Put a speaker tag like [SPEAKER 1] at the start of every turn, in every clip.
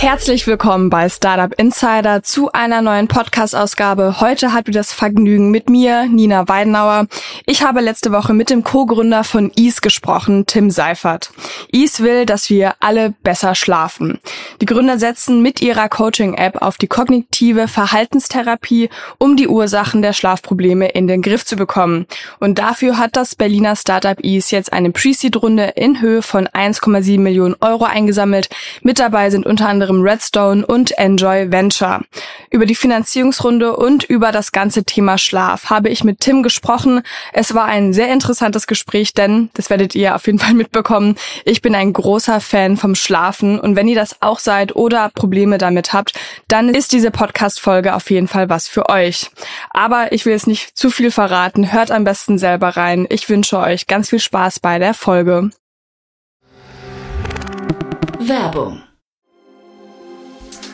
[SPEAKER 1] Herzlich willkommen bei Startup Insider zu einer neuen Podcast-Ausgabe. Heute habt ihr das Vergnügen mit mir, Nina Weidenauer. Ich habe letzte Woche mit dem Co-Gründer von Ease gesprochen, Tim Seifert. Ease will, dass wir alle besser schlafen. Die Gründer setzen mit ihrer Coaching-App auf die kognitive Verhaltenstherapie, um die Ursachen der Schlafprobleme in den Griff zu bekommen. Und dafür hat das Berliner Startup Ease jetzt eine Pre-Seed-Runde in Höhe von 1,7 Millionen Euro eingesammelt. Mit dabei sind unter anderem Redstone und Enjoy Venture. Über die Finanzierungsrunde und über das ganze Thema Schlaf habe ich mit Tim gesprochen. Es war ein sehr interessantes Gespräch, denn, das werdet ihr auf jeden Fall mitbekommen, ich bin ein großer Fan vom Schlafen und wenn ihr das auch seid oder Probleme damit habt, dann ist diese Podcast-Folge auf jeden Fall was für euch. Aber ich will jetzt nicht zu viel verraten, hört am besten selber rein. Ich wünsche euch ganz viel Spaß bei der Folge.
[SPEAKER 2] Werbung.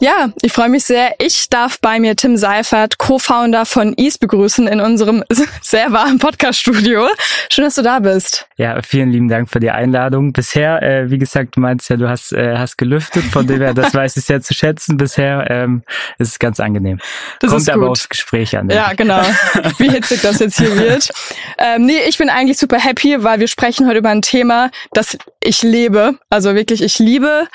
[SPEAKER 1] Ja, ich freue mich sehr. Ich darf bei mir Tim Seifert, Co-Founder von Ease, begrüßen in unserem sehr warmen Podcast-Studio. Schön, dass du da bist.
[SPEAKER 3] Ja, vielen lieben Dank für die Einladung. Bisher, äh, wie gesagt, du meinst ja, du hast, äh, hast gelüftet, von dem her, das weiß ich sehr zu schätzen. Bisher ähm, ist es ganz angenehm. Das Kommt aber aufs Gespräch an.
[SPEAKER 1] Ja, genau. Wie hitzig das jetzt hier wird. Ähm, nee, ich bin eigentlich super happy, weil wir sprechen heute über ein Thema, das ich lebe. Also wirklich, ich liebe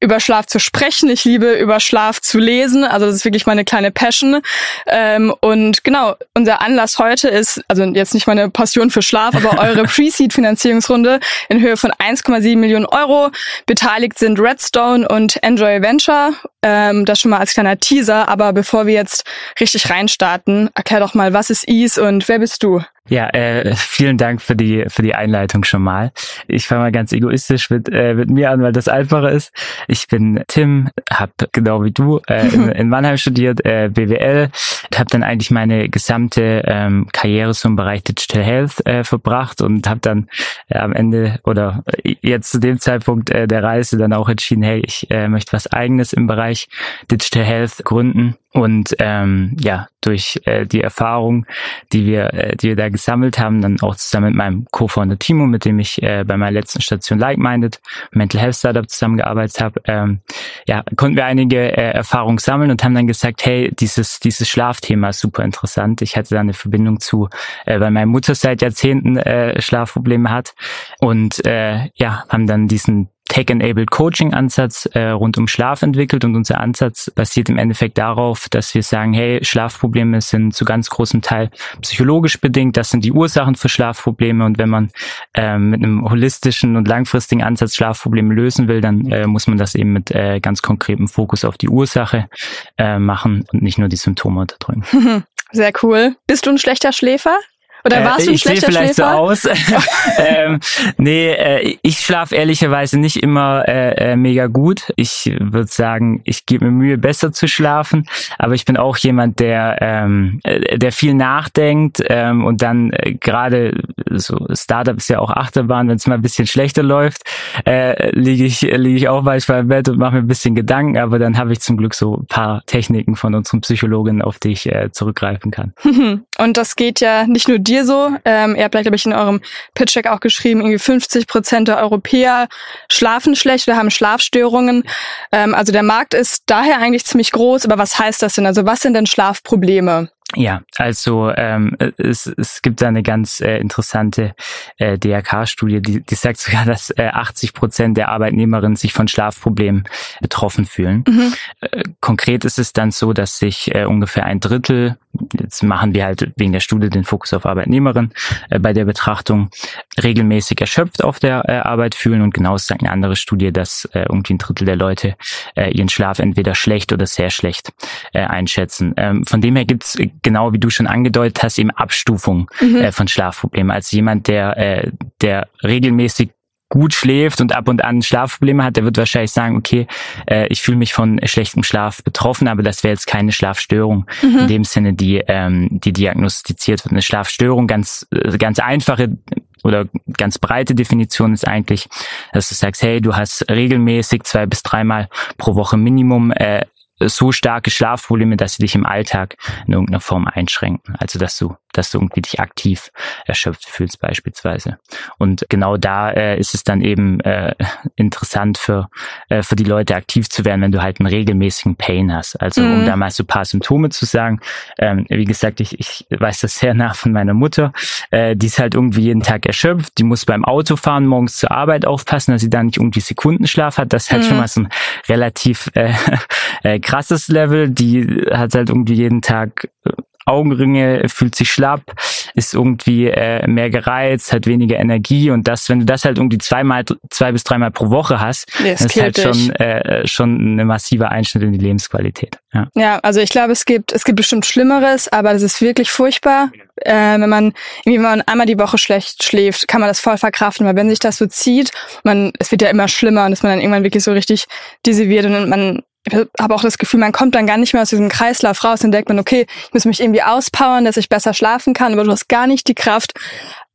[SPEAKER 1] über Schlaf zu sprechen. Ich liebe über Schlaf zu lesen. Also das ist wirklich meine kleine Passion. Ähm, und genau, unser Anlass heute ist, also jetzt nicht meine Passion für Schlaf, aber eure Pre-Seed-Finanzierungsrunde in Höhe von 1,7 Millionen Euro. Beteiligt sind Redstone und Enjoy Venture. Ähm, das schon mal als kleiner Teaser. Aber bevor wir jetzt richtig reinstarten, erklär doch mal, was ist Ease und wer bist du?
[SPEAKER 3] Ja, äh, vielen Dank für die für die Einleitung schon mal. Ich fange mal ganz egoistisch mit äh, mit mir an, weil das einfacher ist. Ich bin Tim, habe genau wie du äh, in, in Mannheim studiert, äh, BWL, habe dann eigentlich meine gesamte ähm, Karriere im Bereich Digital Health äh, verbracht und habe dann äh, am Ende oder jetzt zu dem Zeitpunkt äh, der Reise dann auch entschieden, hey, ich äh, möchte was Eigenes im Bereich Digital Health gründen und ähm, ja, durch äh, die Erfahrung, die wir, äh, die wir da gesammelt haben, dann auch zusammen mit meinem Co-Founder Timo, mit dem ich äh, bei meiner letzten Station Like-Minded Mental Health Startup zusammengearbeitet habe, ähm, ja, konnten wir einige äh, Erfahrungen sammeln und haben dann gesagt, hey, dieses dieses Schlafthema ist super interessant. Ich hatte da eine Verbindung zu, äh, weil meine Mutter seit Jahrzehnten äh, Schlafprobleme hat und äh, ja, haben dann diesen Tech-Enabled Coaching-Ansatz äh, rund um Schlaf entwickelt und unser Ansatz basiert im Endeffekt darauf, dass wir sagen, hey, Schlafprobleme sind zu ganz großem Teil psychologisch bedingt, das sind die Ursachen für Schlafprobleme und wenn man äh, mit einem holistischen und langfristigen Ansatz Schlafprobleme lösen will, dann äh, muss man das eben mit äh, ganz konkretem Fokus auf die Ursache äh, machen und nicht nur die Symptome unterdrücken.
[SPEAKER 1] Sehr cool. Bist du ein schlechter Schläfer? Oder warst äh, du ein
[SPEAKER 3] ich
[SPEAKER 1] schlechter
[SPEAKER 3] vielleicht
[SPEAKER 1] Schläfer?
[SPEAKER 3] so aus. ähm, nee, äh, ich schlafe ehrlicherweise nicht immer äh, äh, mega gut. Ich würde sagen, ich gebe mir Mühe, besser zu schlafen. Aber ich bin auch jemand, der, ähm, äh, der viel nachdenkt ähm, und dann äh, gerade so Startup ist ja auch Achterbahn, wenn es mal ein bisschen schlechter läuft, äh, liege ich liege ich auch manchmal im Bett und mache mir ein bisschen Gedanken. Aber dann habe ich zum Glück so ein paar Techniken von unseren Psychologinnen, auf die ich äh, zurückgreifen kann.
[SPEAKER 1] Und das geht ja nicht nur dir so. Ähm, ihr habt gleich, glaube ich, in eurem Pitch-Deck auch geschrieben, irgendwie 50 Prozent der Europäer schlafen schlecht oder haben Schlafstörungen. Ähm, also der Markt ist daher eigentlich ziemlich groß. Aber was heißt das denn? Also was sind denn Schlafprobleme?
[SPEAKER 3] Ja, also ähm, es, es gibt da eine ganz äh, interessante äh, DRK-Studie, die, die sagt sogar, dass äh, 80 Prozent der Arbeitnehmerinnen sich von Schlafproblemen betroffen fühlen. Mhm. Äh, konkret ist es dann so, dass sich äh, ungefähr ein Drittel, jetzt machen wir halt wegen der Studie den Fokus auf Arbeitnehmerinnen äh, bei der Betrachtung, regelmäßig erschöpft auf der äh, Arbeit fühlen und genau sagt eine andere Studie, dass äh, irgendwie ein Drittel der Leute äh, ihren Schlaf entweder schlecht oder sehr schlecht äh, einschätzen. Ähm, von dem her gibt's genau wie du schon angedeutet hast, eben Abstufung mhm. äh, von Schlafproblemen. Als jemand, der, äh, der regelmäßig gut schläft und ab und an Schlafprobleme hat, der wird wahrscheinlich sagen, okay, äh, ich fühle mich von schlechtem Schlaf betroffen, aber das wäre jetzt keine Schlafstörung mhm. in dem Sinne, die, ähm, die diagnostiziert wird. Eine Schlafstörung, ganz, äh, ganz einfache oder ganz breite Definition ist eigentlich, dass du sagst, hey, du hast regelmäßig zwei bis dreimal pro Woche Minimum äh, so starke Schlafprobleme, dass sie dich im Alltag in irgendeiner Form einschränken. Also dass du dass du irgendwie dich aktiv erschöpft fühlst beispielsweise. Und genau da äh, ist es dann eben äh, interessant für, äh, für die Leute aktiv zu werden, wenn du halt einen regelmäßigen Pain hast. Also mhm. um da mal so paar Symptome zu sagen. Ähm, wie gesagt, ich, ich weiß das sehr nah von meiner Mutter. Äh, die ist halt irgendwie jeden Tag erschöpft. Die muss beim Autofahren morgens zur Arbeit aufpassen, dass sie da nicht irgendwie Sekundenschlaf hat. Das ist halt mhm. schon mal so ein relativ äh, äh, krasses Level. Die hat halt irgendwie jeden Tag äh, Augenringe, fühlt sich schlapp, ist irgendwie äh, mehr gereizt, hat weniger Energie und das, wenn du das halt irgendwie zweimal, zwei bis dreimal pro Woche hast, das ist halt schon, äh, schon eine massive Einschnitt in die Lebensqualität.
[SPEAKER 1] Ja. ja, also ich glaube, es gibt, es gibt bestimmt Schlimmeres, aber das ist wirklich furchtbar. Äh, wenn man irgendwie wenn man einmal die Woche schlecht schläft, kann man das voll verkraften, weil wenn sich das so zieht, man, es wird ja immer schlimmer und dass man dann irgendwann wirklich so richtig diese wird und man habe auch das Gefühl, man kommt dann gar nicht mehr aus diesem Kreislauf raus und denkt man, okay, ich muss mich irgendwie auspowern, dass ich besser schlafen kann, aber du hast gar nicht die Kraft.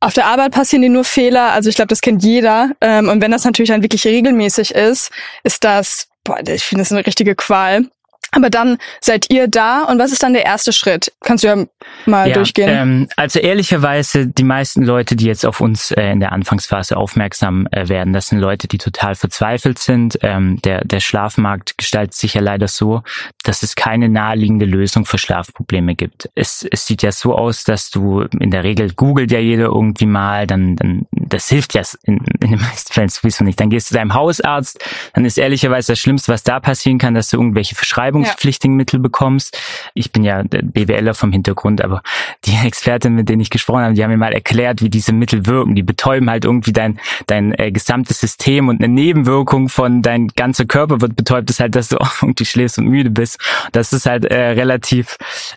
[SPEAKER 1] Auf der Arbeit passieren dir nur Fehler, also ich glaube, das kennt jeder. Ähm, und wenn das natürlich dann wirklich regelmäßig ist, ist das, boah, ich finde das eine richtige Qual. Aber dann seid ihr da und was ist dann der erste Schritt? Kannst du ja mal ja, durchgehen.
[SPEAKER 3] Ähm, also ehrlicherweise, die meisten Leute, die jetzt auf uns äh, in der Anfangsphase aufmerksam äh, werden, das sind Leute, die total verzweifelt sind. Ähm, der, der Schlafmarkt gestaltet sich ja leider so, dass es keine naheliegende Lösung für Schlafprobleme gibt. Es, es sieht ja so aus, dass du in der Regel googelt ja jeder irgendwie mal, dann, dann das hilft ja in, in den meisten Fällen sowieso nicht. Dann gehst du zu deinem Hausarzt, dann ist ehrlicherweise das Schlimmste, was da passieren kann, dass du irgendwelche Verschreibungen zahlungspflichtigen Mittel bekommst. Ich bin ja BWLer vom Hintergrund, aber die Expertin, mit denen ich gesprochen habe, die haben mir mal erklärt, wie diese Mittel wirken. Die betäuben halt irgendwie dein, dein äh, gesamtes System und eine Nebenwirkung von dein ganzer Körper wird betäubt, ist halt, dass du auch irgendwie schläfst und müde bist. Das ist halt äh, relativ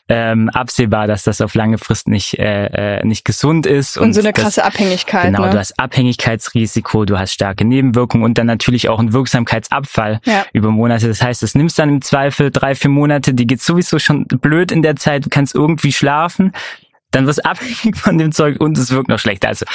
[SPEAKER 3] ähm, absehbar, dass das auf lange Frist nicht, äh, äh nicht gesund ist.
[SPEAKER 1] Und, und so eine krasse das, Abhängigkeit.
[SPEAKER 3] Genau,
[SPEAKER 1] ne?
[SPEAKER 3] du hast Abhängigkeitsrisiko, du hast starke Nebenwirkungen und dann natürlich auch einen Wirksamkeitsabfall ja. über Monate. Das heißt, es nimmst dann im Zweifel drei, vier Monate, die geht sowieso schon blöd in der Zeit, du kannst irgendwie schlafen, dann wirst du abhängig von dem Zeug und es wirkt noch schlechter. Also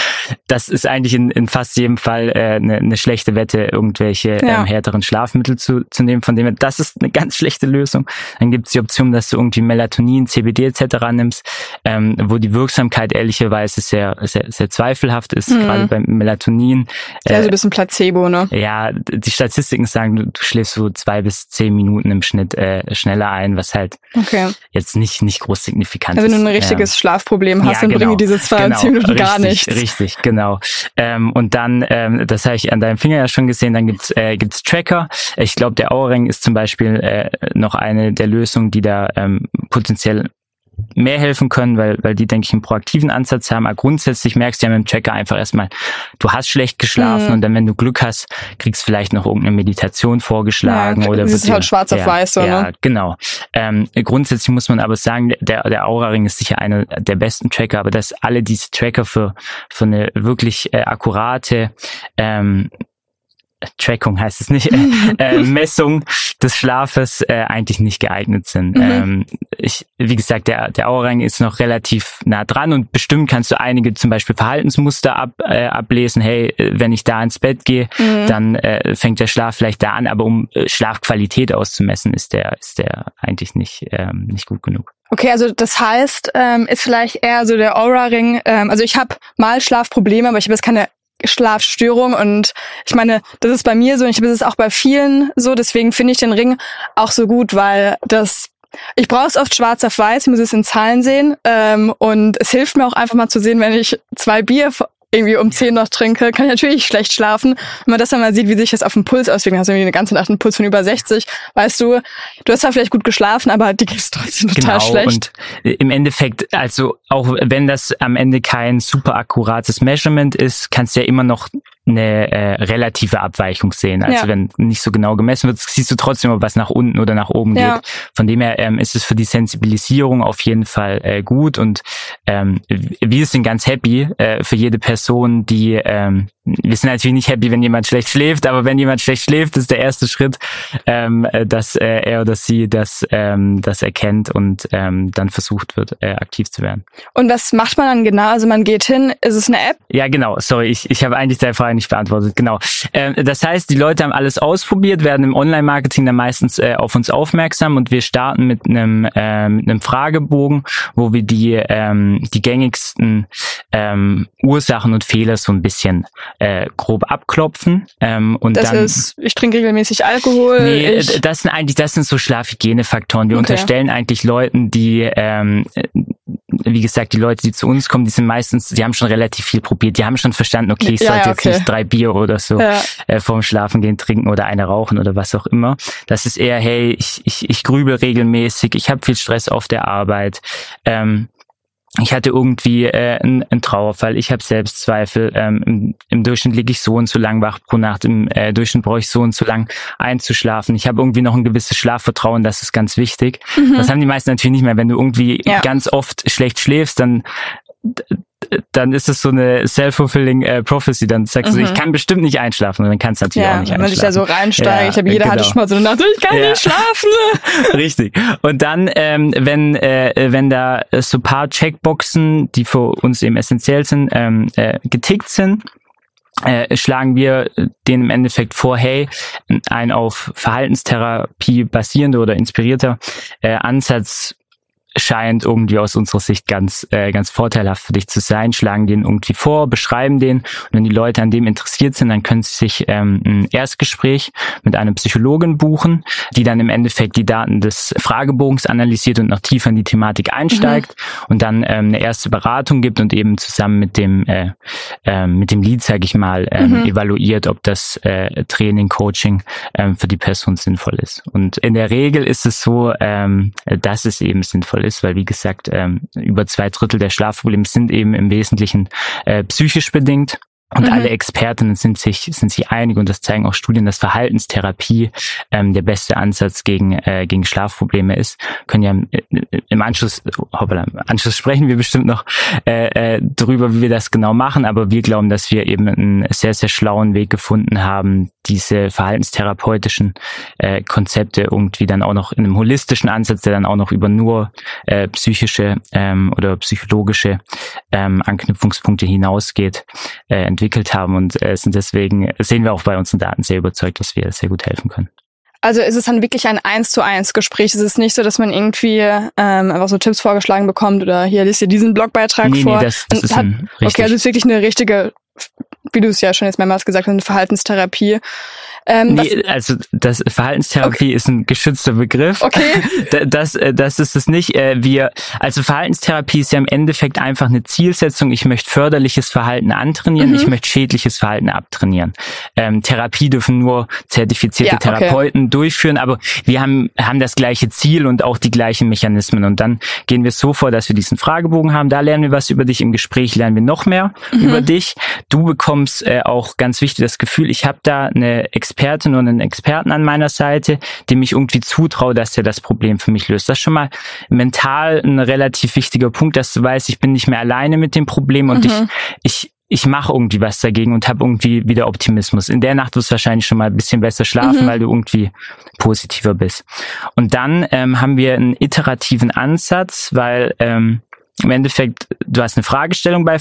[SPEAKER 3] das ist eigentlich in, in fast jedem Fall äh, eine, eine schlechte Wette, irgendwelche ja. ähm, härteren Schlafmittel zu, zu nehmen. Von dem her, das ist eine ganz schlechte Lösung. Dann gibt es die Option, dass du irgendwie Melatonin, CBD etc. nimmst, ähm, wo die Wirksamkeit ehrlicherweise sehr, sehr, sehr zweifelhaft ist, mhm. gerade beim Melatonin.
[SPEAKER 1] Äh, ja, so ein bisschen Placebo, ne?
[SPEAKER 3] Ja, die Statistiken sagen, du, du schläfst so zwei bis zehn Minuten im Schnitt äh, schneller ein, was halt okay. jetzt nicht, nicht groß signifikant
[SPEAKER 1] also ist. Wenn du ein richtiges ja. Schlaf Schlafproblem hast, ja, dann genau, bringen diese 20 genau, Minuten gar
[SPEAKER 3] nichts. Richtig, genau. Ähm, und dann, ähm, das habe ich an deinem Finger ja schon gesehen, dann gibt's äh, gibt's Tracker. Ich glaube, der Aura-Ring ist zum Beispiel äh, noch eine der Lösungen, die da ähm, potenziell mehr helfen können, weil, weil die, denke ich, einen proaktiven Ansatz haben. Aber grundsätzlich merkst du ja mit dem Tracker einfach erstmal, du hast schlecht geschlafen mhm. und dann, wenn du Glück hast, kriegst vielleicht noch irgendeine Meditation vorgeschlagen. Ja, oder
[SPEAKER 1] das ist halt schwarz auf ja, weiß, so,
[SPEAKER 3] ja, ne? genau. Ähm, grundsätzlich muss man aber sagen, der, der Aura-Ring ist sicher einer der besten Tracker, aber dass alle diese Tracker für, für eine wirklich äh, akkurate ähm, Trackung heißt es nicht, äh, äh, Messung des Schlafes äh, eigentlich nicht geeignet sind. Mhm. Ähm, ich, wie gesagt, der, der Aura-Ring ist noch relativ nah dran und bestimmt kannst du einige zum Beispiel Verhaltensmuster ab, äh, ablesen. Hey, äh, wenn ich da ins Bett gehe, mhm. dann äh, fängt der Schlaf vielleicht da an, aber um äh, Schlafqualität auszumessen, ist der, ist der eigentlich nicht, ähm, nicht gut genug.
[SPEAKER 1] Okay, also das heißt, ähm, ist vielleicht eher so der Aura-Ring. Ähm, also ich habe mal Schlafprobleme, aber ich habe jetzt keine Schlafstörung und ich meine, das ist bei mir so und ich glaube, ist auch bei vielen so, deswegen finde ich den Ring auch so gut, weil das Ich brauche es oft schwarz auf weiß, ich muss es in Zahlen sehen. Ähm, und es hilft mir auch einfach mal zu sehen, wenn ich zwei Bier irgendwie um 10 noch trinke, kann ich natürlich schlecht schlafen. Wenn man das dann mal sieht, wie sich das auf dem Puls auswirkt, hast du irgendwie eine ganze Nacht einen Puls von über 60, weißt du, du hast zwar vielleicht gut geschlafen, aber die geht's trotzdem total
[SPEAKER 3] genau,
[SPEAKER 1] schlecht.
[SPEAKER 3] Und im Endeffekt, also auch wenn das am Ende kein super akkurates Measurement ist, kannst du ja immer noch eine äh, relative Abweichung sehen. Also
[SPEAKER 1] Ja.
[SPEAKER 3] wenn nicht so genau gemessen wird, siehst du trotzdem, ob was nach unten oder nach oben
[SPEAKER 1] Ja.
[SPEAKER 3] geht. Von dem her ähm, ist es für die Sensibilisierung auf jeden Fall äh, gut und ähm, wir sind ganz happy äh, für jede Person, die ähm, wir sind natürlich nicht happy, wenn jemand schlecht schläft, aber wenn jemand schlecht schläft, ist der erste Schritt, ähm, äh, dass äh, er oder sie das, ähm, das erkennt und ähm, dann versucht wird, äh, aktiv zu werden.
[SPEAKER 1] Und was macht man dann genau? Also man geht hin, ist es eine App?
[SPEAKER 3] Ja, genau. Sorry, ich, ich habe eigentlich deine Frage nicht beantwortet. Genau. Ähm, das heißt, die Leute haben alles ausprobiert, werden im Online-Marketing dann meistens äh, auf uns aufmerksam und wir starten mit einem äh, mit einem Fragebogen, wo wir die ähm, die gängigsten ähm, Ursachen und Fehler so ein bisschen äh, grob abklopfen ähm, und
[SPEAKER 1] Das
[SPEAKER 3] dann
[SPEAKER 1] ist, ich trinke regelmäßig Alkohol.
[SPEAKER 3] Nee, das sind eigentlich, das sind so Schlafhygienefaktoren. Wir
[SPEAKER 1] Okay.
[SPEAKER 3] unterstellen eigentlich Leuten, die, ähm, äh, wie gesagt, die Leute, die zu uns kommen, die sind meistens, die haben schon relativ viel probiert. Die haben schon verstanden, okay, ich sollte
[SPEAKER 1] ja,
[SPEAKER 3] jetzt
[SPEAKER 1] okay.
[SPEAKER 3] nicht drei Bier oder so
[SPEAKER 1] Ja.
[SPEAKER 3] äh, vorm Schlafengehen trinken oder eine rauchen oder was auch immer. Das ist eher, hey, ich, ich, ich grübel regelmäßig, ich habe viel Stress auf der Arbeit. Ähm, ich hatte irgendwie äh, einen, einen Trauerfall, ich habe Selbstzweifel, ähm, im, im Durchschnitt liege ich so und so lang wach pro Nacht, im äh, Durchschnitt brauche ich so und so lang einzuschlafen. Ich habe irgendwie noch ein gewisses Schlafvertrauen, das ist ganz wichtig. Das haben die meisten natürlich nicht mehr. Wenn du irgendwie
[SPEAKER 1] Ja.
[SPEAKER 3] ganz oft schlecht schläfst, dann dann ist es so eine self-fulfilling äh, prophecy. Dann sagst du,
[SPEAKER 1] Mhm.
[SPEAKER 3] ich kann bestimmt nicht einschlafen und dann kannst du natürlich auch
[SPEAKER 1] ja,
[SPEAKER 3] nicht
[SPEAKER 1] wenn man sich da
[SPEAKER 3] einschlafen.
[SPEAKER 1] so reinsteigt.
[SPEAKER 3] Ja,
[SPEAKER 1] ich glaube, jeder hatte
[SPEAKER 3] genau.
[SPEAKER 1] schon mal so eine Nacht, ich kann
[SPEAKER 3] Ja.
[SPEAKER 1] nicht schlafen.
[SPEAKER 3] Richtig. Und dann, ähm, wenn äh, wenn da so paar Checkboxen, die für uns eben essentiell sind, ähm, äh, getickt sind, äh, schlagen wir denen im Endeffekt vor, hey, ein auf Verhaltenstherapie basierender oder inspirierter äh, Ansatz scheint irgendwie aus unserer Sicht ganz äh, ganz vorteilhaft für dich zu sein, schlagen den irgendwie vor, beschreiben den. Und wenn die Leute an dem interessiert sind, dann können sie sich ähm, ein Erstgespräch mit einer Psychologin buchen, die dann im Endeffekt die Daten des Fragebogens analysiert und noch tiefer in die Thematik einsteigt und dann ähm, eine erste Beratung gibt und eben zusammen mit dem äh, ähm, mit dem Lead, sage ich mal, ähm, evaluiert, ob das äh, Training, Coaching ähm, für die Person sinnvoll ist. Und in der Regel ist es so, ähm, dass es eben sinnvoll ist, weil wie gesagt, ähm, über zwei Drittel der Schlafprobleme sind eben im Wesentlichen äh, psychisch bedingt. Und
[SPEAKER 1] Mhm.
[SPEAKER 3] alle Expertinnen sind sich, sind sich einig und das zeigen auch Studien, dass Verhaltenstherapie ähm, der beste Ansatz gegen, äh, gegen Schlafprobleme ist. Können ja im, im Anschluss, hoppala, im Anschluss sprechen wir bestimmt noch äh, äh, darüber, wie wir das genau machen, aber wir glauben, dass wir eben einen sehr, sehr schlauen Weg gefunden haben, diese verhaltenstherapeutischen äh, Konzepte irgendwie dann auch noch in einem holistischen Ansatz, der dann auch noch über nur äh, psychische ähm, oder psychologische ähm, Anknüpfungspunkte hinausgeht, äh, entwickelt haben und äh, sind deswegen, sehen wir auch bei unseren Daten sehr überzeugt, dass wir sehr gut helfen können.
[SPEAKER 1] Also ist es dann wirklich ein eins zu eins Gespräch? Es ist nicht so, dass man irgendwie ähm, einfach so Tipps vorgeschlagen bekommt oder hier liest dir diesen Blogbeitrag
[SPEAKER 3] nee,
[SPEAKER 1] vor.
[SPEAKER 3] nee, das, das
[SPEAKER 1] Und
[SPEAKER 3] ist
[SPEAKER 1] hat-
[SPEAKER 3] ein, richtig.
[SPEAKER 1] Okay, also es ist wirklich eine richtige, wie du es ja schon jetzt mehrmals gesagt hast, eine Verhaltenstherapie. Ähm,
[SPEAKER 3] Nee, also das Verhaltenstherapie ist ein geschützter Begriff.
[SPEAKER 1] Okay.
[SPEAKER 3] Da- Das, äh, das ist es nicht. Äh, Wir, also Verhaltenstherapie ist ja im Endeffekt einfach eine Zielsetzung. Ich möchte förderliches Verhalten antrainieren,
[SPEAKER 1] Mhm.
[SPEAKER 3] ich möchte schädliches Verhalten abtrainieren. Ähm, Therapie dürfen nur zertifizierte
[SPEAKER 1] Ja, okay.
[SPEAKER 3] Therapeuten durchführen, aber wir haben, haben das gleiche Ziel und auch die gleichen Mechanismen. Und dann gehen wir so vor, dass wir diesen Fragebogen haben. Da lernen wir was über dich. Im Gespräch lernen wir noch mehr
[SPEAKER 1] Mhm.
[SPEAKER 3] über dich. Du bekommst äh, auch ganz wichtig das Gefühl, ich habe da eine Expertin und einen Experten an meiner Seite, dem ich irgendwie zutraue, dass er das Problem für mich löst. Das ist schon mal mental ein relativ wichtiger Punkt, dass du weißt, ich bin nicht mehr alleine mit dem Problem und ich, ich ich mache irgendwie was dagegen und habe irgendwie wieder Optimismus. In der Nacht wirst du wahrscheinlich schon mal ein bisschen besser schlafen, weil du irgendwie positiver bist. Und dann ähm, haben wir einen iterativen Ansatz, weil ähm, im Endeffekt, du hast eine Fragestellung bei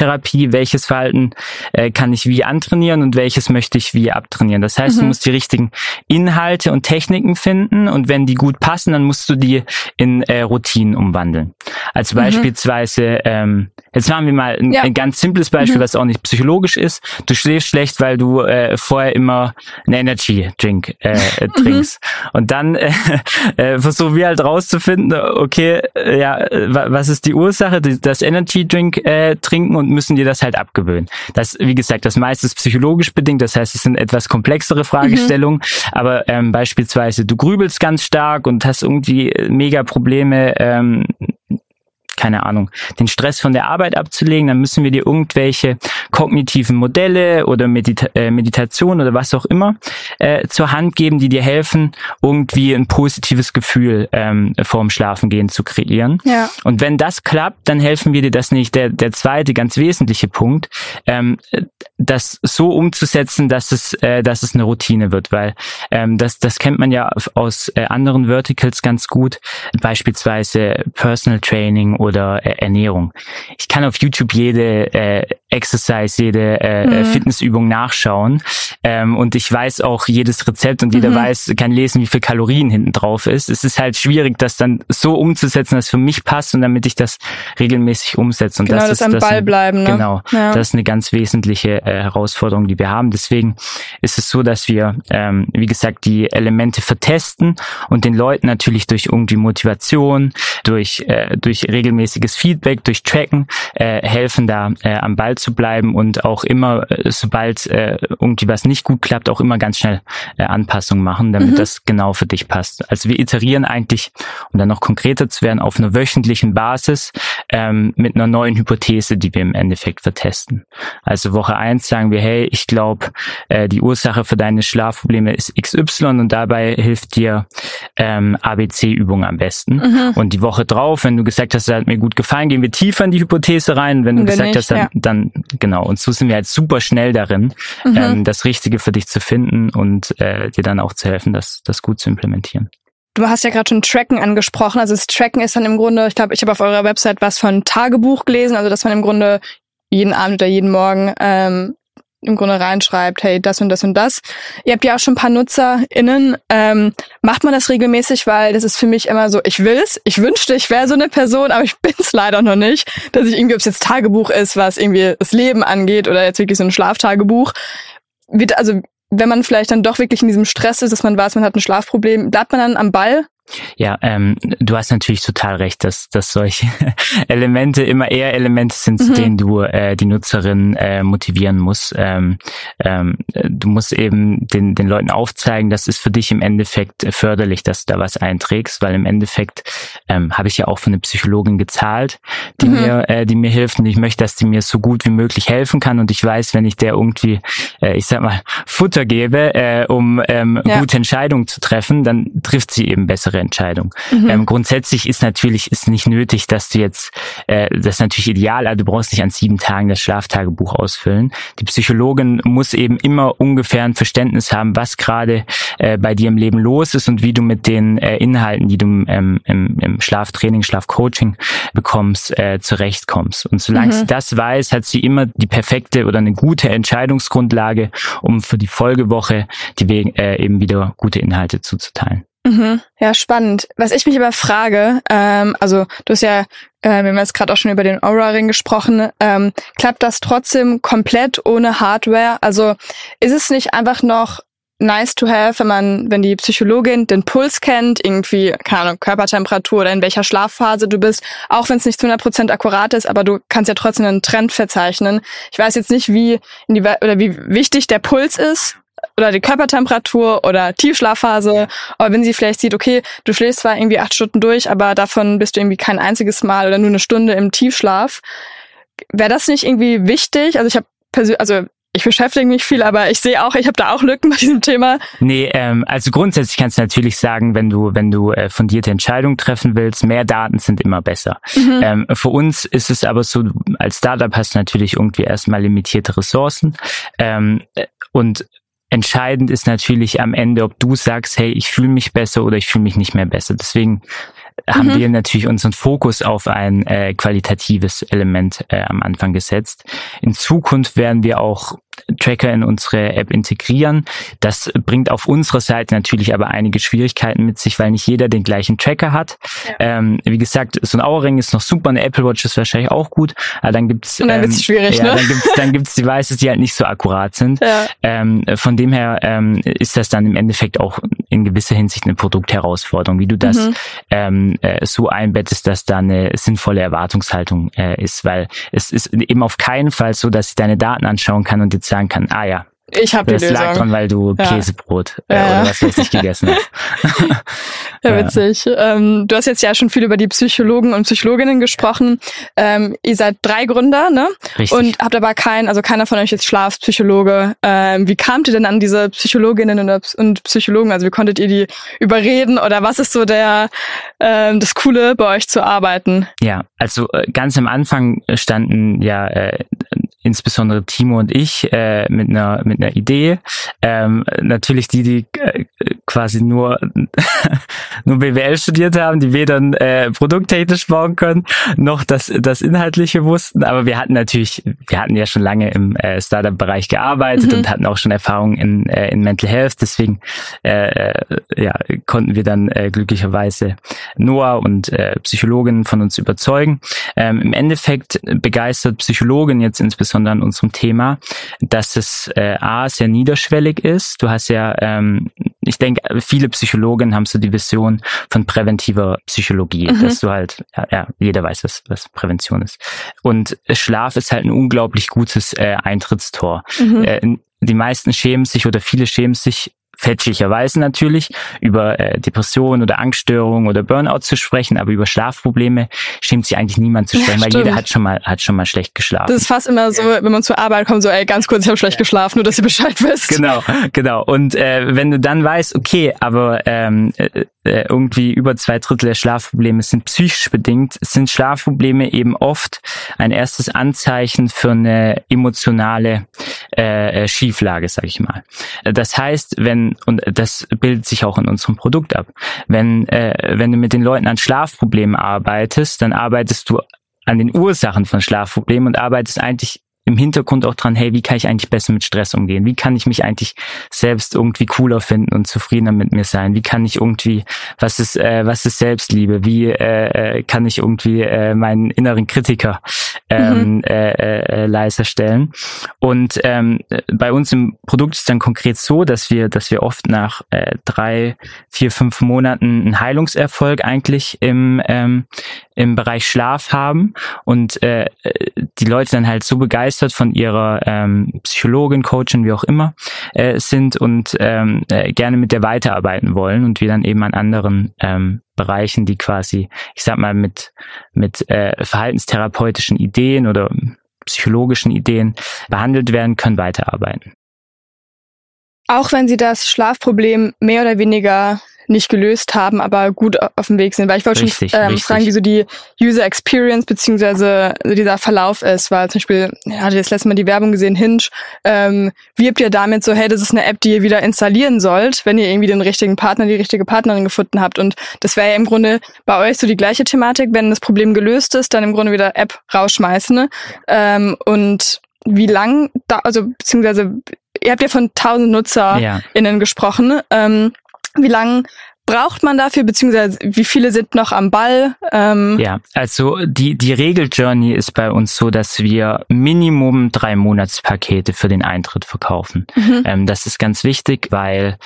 [SPEAKER 3] Verhaltenstherapie, welches Verhalten äh, kann ich wie antrainieren und welches möchte ich wie abtrainieren. Das heißt, du musst die richtigen Inhalte und Techniken finden und wenn die gut passen, dann musst du die in äh, Routinen umwandeln. Also beispielsweise ähm, Jetzt machen wir mal ein,
[SPEAKER 1] Ja.
[SPEAKER 3] ein ganz simples Beispiel,
[SPEAKER 1] Mhm.
[SPEAKER 3] was auch nicht psychologisch ist. Du schläfst schlecht, weil du äh, vorher immer einen Energy Drink äh, äh,
[SPEAKER 1] Mhm.
[SPEAKER 3] trinkst. Und dann äh, äh, versuchen wir halt rauszufinden, okay, äh, ja, äh, wa- was ist die Ursache, das Energy Drink äh, trinken und müssen dir das halt abgewöhnen. Das, wie gesagt, das meiste ist psychologisch bedingt, das heißt, es sind etwas komplexere Fragestellungen, aber ähm, beispielsweise du grübelst ganz stark und hast irgendwie mega Probleme, ähm, keine Ahnung, den Stress von der Arbeit abzulegen, dann müssen wir dir irgendwelche kognitiven Modelle oder Medita äh, Meditation oder was auch immer äh, zur Hand geben, die dir helfen, irgendwie ein positives Gefühl ähm, vorm Schlafengehen zu kreieren.
[SPEAKER 1] Ja.
[SPEAKER 3] Und wenn das klappt, dann helfen wir dir das nicht. Der, der zweite ganz wesentliche Punkt, ähm, das so umzusetzen, dass es, äh, dass es eine Routine wird, weil ähm, das, das kennt man ja aus äh, anderen Verticals ganz gut, beispielsweise Personal Training oder äh, Ernährung. Ich kann auf YouTube jede äh, Exercise, jede äh,
[SPEAKER 1] Mhm.
[SPEAKER 3] Fitnessübung nachschauen ähm, und ich weiß auch jedes Rezept und jeder
[SPEAKER 1] Mhm.
[SPEAKER 3] weiß, kann lesen, wie viel Kalorien hinten drauf ist. Es ist halt schwierig, das dann so umzusetzen, dass es für mich passt und damit ich das regelmäßig umsetze. Und
[SPEAKER 1] Genau,
[SPEAKER 3] das,
[SPEAKER 1] das
[SPEAKER 3] ist
[SPEAKER 1] am
[SPEAKER 3] das
[SPEAKER 1] Ball bleiben, ne?
[SPEAKER 3] Genau,
[SPEAKER 1] Ja.
[SPEAKER 3] das ist eine ganz wesentliche äh, Herausforderung, die wir haben. Deswegen ist es so, dass wir, ähm, wie gesagt, die Elemente vertesten und den Leuten natürlich durch irgendwie Motivation, durch äh, durch regelmäßiges Feedback, durch Tracken äh, helfen, da äh, am Ball zu bleiben und auch immer, äh, sobald äh, irgendwie was nicht gut klappt, auch immer ganz schnell äh, Anpassungen machen, damit
[SPEAKER 1] Mhm.
[SPEAKER 3] das genau für dich passt. Also wir iterieren eigentlich, um dann noch konkreter zu werden, auf einer wöchentlichen Basis ähm, mit einer neuen Hypothese, die wir im Endeffekt vertesten. Also Woche eins sagen wir, hey, ich glaube, äh, die Ursache für deine Schlafprobleme ist XY und dabei hilft dir ähm, ABC-Übung am besten.
[SPEAKER 1] Mhm.
[SPEAKER 3] Und die Woche drauf, wenn du gesagt hast, mir gut gefallen, gehen wir tiefer in die Hypothese rein. Wenn du
[SPEAKER 1] wenn
[SPEAKER 3] gesagt
[SPEAKER 1] nicht,
[SPEAKER 3] hast, dann,
[SPEAKER 1] ja.
[SPEAKER 3] dann genau. Und so sind wir halt super schnell darin,
[SPEAKER 1] Mhm.
[SPEAKER 3] ähm, das Richtige für dich zu finden und äh, dir dann auch zu helfen, das, das gut zu implementieren.
[SPEAKER 1] Du hast ja gerade schon Tracken angesprochen. Also das Tracken ist dann im Grunde, ich glaube, ich habe auf eurer Website was von Tagebuch gelesen, also dass man im Grunde jeden Abend oder jeden Morgen ähm, im Grunde reinschreibt, hey, das und das und das. Ihr habt ja auch schon ein paar NutzerInnen. Ähm, macht man das regelmäßig, weil das ist für mich immer so, ich will's, ich wünschte, ich wäre so eine Person, aber ich bin's leider noch nicht, dass ich irgendwie, ob es jetzt Tagebuch ist, was irgendwie das Leben angeht oder jetzt wirklich so ein Schlaftagebuch. Wird, also wenn man vielleicht dann doch wirklich in diesem Stress ist, dass man weiß, man hat ein Schlafproblem, bleibt man dann am Ball?
[SPEAKER 3] Ja, ähm, du hast natürlich total recht, dass, dass solche Elemente immer eher Elemente sind, zu
[SPEAKER 1] Mhm.
[SPEAKER 3] denen du äh, die Nutzerin äh, motivieren musst. Ähm, ähm, äh, du musst eben den, den Leuten aufzeigen, das ist für dich im Endeffekt äh, förderlich, dass du da was einträgst, weil im Endeffekt ähm, habe ich ja auch von einer Psychologin gezahlt, die
[SPEAKER 1] Mhm.
[SPEAKER 3] mir, äh, die mir hilft und ich möchte, dass die mir so gut wie möglich helfen kann und ich weiß, wenn ich der irgendwie, äh, ich sag mal, Futter gebe, äh, um ähm,
[SPEAKER 1] Ja.
[SPEAKER 3] gute Entscheidungen zu treffen, dann trifft sie eben bessere Entscheidungen.
[SPEAKER 1] Mhm.
[SPEAKER 3] Ähm, grundsätzlich ist natürlich ist nicht nötig, dass du jetzt, äh, das ist natürlich ideal, aber du brauchst nicht an sieben Tagen das Schlaftagebuch ausfüllen. Die Psychologin muss eben immer ungefähr ein Verständnis haben, was gerade äh, bei dir im Leben los ist und wie du mit den äh, Inhalten, die du ähm, im, im Schlaftraining, Schlafcoaching bekommst, äh, zurechtkommst. Und solange
[SPEAKER 1] Mhm.
[SPEAKER 3] sie das weiß, hat sie immer die perfekte oder eine gute Entscheidungsgrundlage, um für die Folgewoche die We- äh, eben wieder gute Inhalte zuzuteilen.
[SPEAKER 1] Mhm. Ja, spannend. Was ich mich aber frage, ähm, also du hast ja, äh, wir haben jetzt gerade auch schon über den Aura-Ring gesprochen, ähm, klappt das trotzdem komplett ohne Hardware? Also ist es nicht einfach noch nice to have, wenn man, wenn die Psychologin den Puls kennt, irgendwie, keine Ahnung, Körpertemperatur oder in welcher Schlafphase du bist, auch wenn es nicht zu 100% akkurat ist, aber du kannst ja trotzdem einen Trend verzeichnen. Ich weiß jetzt nicht, wie, in die, oder wie wichtig der Puls ist oder die Körpertemperatur oder Tiefschlafphase, aber wenn sie vielleicht sieht, okay, du schläfst zwar irgendwie acht Stunden durch, aber davon bist du irgendwie kein einziges Mal oder nur eine Stunde im Tiefschlaf, wäre das nicht irgendwie wichtig? Also ich habe persönlich, also ich beschäftige mich viel, aber ich sehe auch, ich habe da auch Lücken bei diesem Thema.
[SPEAKER 3] Nee, ähm, also grundsätzlich kannst du natürlich sagen, wenn du, wenn du äh, fundierte Entscheidungen treffen willst, mehr Daten sind immer besser.
[SPEAKER 1] Mhm.
[SPEAKER 3] Ähm, für uns ist es aber so, als Startup hast du natürlich irgendwie erstmal limitierte Ressourcen ähm, äh, und entscheidend ist natürlich am Ende, ob du sagst, hey, ich fühle mich besser oder ich fühle mich nicht mehr besser. Deswegen haben
[SPEAKER 1] Mhm.
[SPEAKER 3] wir natürlich unseren Fokus auf ein äh, qualitatives Element äh, am Anfang gesetzt. In Zukunft werden wir auch Tracker in unsere App integrieren. Das bringt auf unserer Seite natürlich aber einige Schwierigkeiten mit sich, weil nicht jeder den gleichen Tracker hat. Ja. Ähm, wie gesagt, so ein Aura-Ring ist noch super, eine Apple Watch ist wahrscheinlich auch gut, aber dann gibt's
[SPEAKER 1] Und dann ähm, schwierig,
[SPEAKER 3] ja,
[SPEAKER 1] ne?
[SPEAKER 3] dann gibt's dann gibt's Devices, die halt nicht so akkurat sind. Ja. Ähm, von dem her ähm, ist das dann im Endeffekt auch in gewisser Hinsicht eine Produktherausforderung, wie du das mhm. ähm, äh, so einbettest, dass da eine sinnvolle Erwartungshaltung äh, ist, weil es ist eben auf keinen Fall so, dass ich deine Daten anschauen kann und jetzt sagen kann, ah ja,
[SPEAKER 1] ich habe die
[SPEAKER 3] das
[SPEAKER 1] Lösung.
[SPEAKER 3] lag dran, weil du ja. Käsebrot äh, ja. oder was weiß ich gegessen hast.
[SPEAKER 1] ja, witzig. Ähm, du hast jetzt ja schon viel über die Psychologen und Psychologinnen gesprochen. Ähm, ihr seid drei Gründer, ne?
[SPEAKER 3] Richtig.
[SPEAKER 1] Und habt aber keinen, also keiner von euch ist Schlafpsychologe. Ähm, wie kamt ihr denn an diese Psychologinnen und Psychologen? Also wie konntet ihr die überreden oder was ist so der ähm, das Coole bei euch zu arbeiten?
[SPEAKER 3] Ja, also äh, ganz am Anfang standen ja äh, insbesondere Timo und ich äh, mit einer mit einer Idee. Ähm, natürlich die, die äh, quasi nur nur BWL studiert haben, die weder äh, produkttechnisch bauen können, noch das das Inhaltliche wussten. Aber wir hatten natürlich, wir hatten ja schon lange im äh, Startup-Bereich gearbeitet mhm. und hatten auch schon Erfahrung in äh, in Mental Health. Deswegen äh, ja konnten wir dann äh, glücklicherweise Noah und äh, Psychologinnen von uns überzeugen. Ähm, Im Endeffekt begeistert Psychologen jetzt insbesondere insbesondere an unserem Thema, dass es äh, A, sehr niederschwellig ist. Du hast ja, ähm, ich denke, viele Psychologen haben so die Vision von präventiver Psychologie, mhm. dass du halt, ja, ja, jeder weiß, was, was Prävention ist. Und Schlaf ist halt ein unglaublich gutes äh, Eintrittstor. Mhm. Äh, die meisten schämen sich oder viele schämen sich fälschlicherweise natürlich, über äh, Depressionen oder Angststörungen oder Burnout zu sprechen, aber über Schlafprobleme schämt sich eigentlich niemand zu sprechen, ja, weil jeder hat schon mal hat schon mal schlecht geschlafen.
[SPEAKER 1] Das ist fast immer so, wenn man zur Arbeit kommt, so ey, ganz kurz, ich habe schlecht geschlafen, nur dass ihr Bescheid wisst.
[SPEAKER 3] Genau, genau. Und äh, wenn du dann weißt, okay, aber ähm, äh, äh, irgendwie über zwei Drittel der Schlafprobleme sind psychisch bedingt, sind Schlafprobleme eben oft ein erstes Anzeichen für eine emotionale äh, äh Schieflage, sag ich mal. Das heißt, wenn und das bildet sich auch in unserem Produkt ab, wenn äh, wenn du mit den Leuten an Schlafproblemen arbeitest, dann arbeitest du an den Ursachen von Schlafproblemen und arbeitest eigentlich im Hintergrund auch dran, hey, wie kann ich eigentlich besser mit Stress umgehen? Wie kann ich mich eigentlich selbst irgendwie cooler finden und zufriedener mit mir sein? Wie kann ich irgendwie, was ist, äh, was ist Selbstliebe? Wie äh, äh kann ich irgendwie äh, meinen inneren Kritiker ähm, mhm. äh, äh, leiser stellen? Und ähm, bei uns im Produkt ist dann konkret so, dass wir, dass wir oft nach äh, drei, vier, fünf Monaten einen Heilungserfolg eigentlich im ähm, im Bereich Schlaf haben und äh, die Leute dann halt so begeistert von ihrer ähm, Psychologin, Coachin, wie auch immer äh, sind und ähm, äh, gerne mit der weiterarbeiten wollen und wir dann eben an anderen ähm, Bereichen, die quasi, ich sag mal, mit, mit äh, verhaltenstherapeutischen Ideen oder psychologischen Ideen behandelt werden können, weiterarbeiten.
[SPEAKER 1] Auch wenn Sie das Schlafproblem mehr oder weniger nicht gelöst haben, aber gut auf dem Weg sind. Weil ich wollte schon ähm, richtig. fragen, wie so die User Experience beziehungsweise dieser Verlauf ist, weil zum Beispiel, ja, hatte das letzte Mal die Werbung gesehen, Hinge, ähm, wirbt ihr damit so, hey, das ist eine App, die ihr wieder installieren sollt, wenn ihr irgendwie den richtigen Partner, die richtige Partnerin gefunden habt. Und das wäre ja im Grunde bei euch so die gleiche Thematik, wenn das Problem gelöst ist, dann im Grunde wieder App rausschmeißen. Ne? Ähm, und wie lang da, also beziehungsweise ihr habt ja von tausend NutzerInnen ja. gesprochen. Ähm, wie lange braucht man dafür, beziehungsweise wie viele sind noch am Ball?
[SPEAKER 3] Ähm ja, also die, die Regel-Journey ist bei uns so, dass wir Minimum drei Monatspakete für den Eintritt verkaufen. Mhm. Ähm, das ist ganz wichtig, weil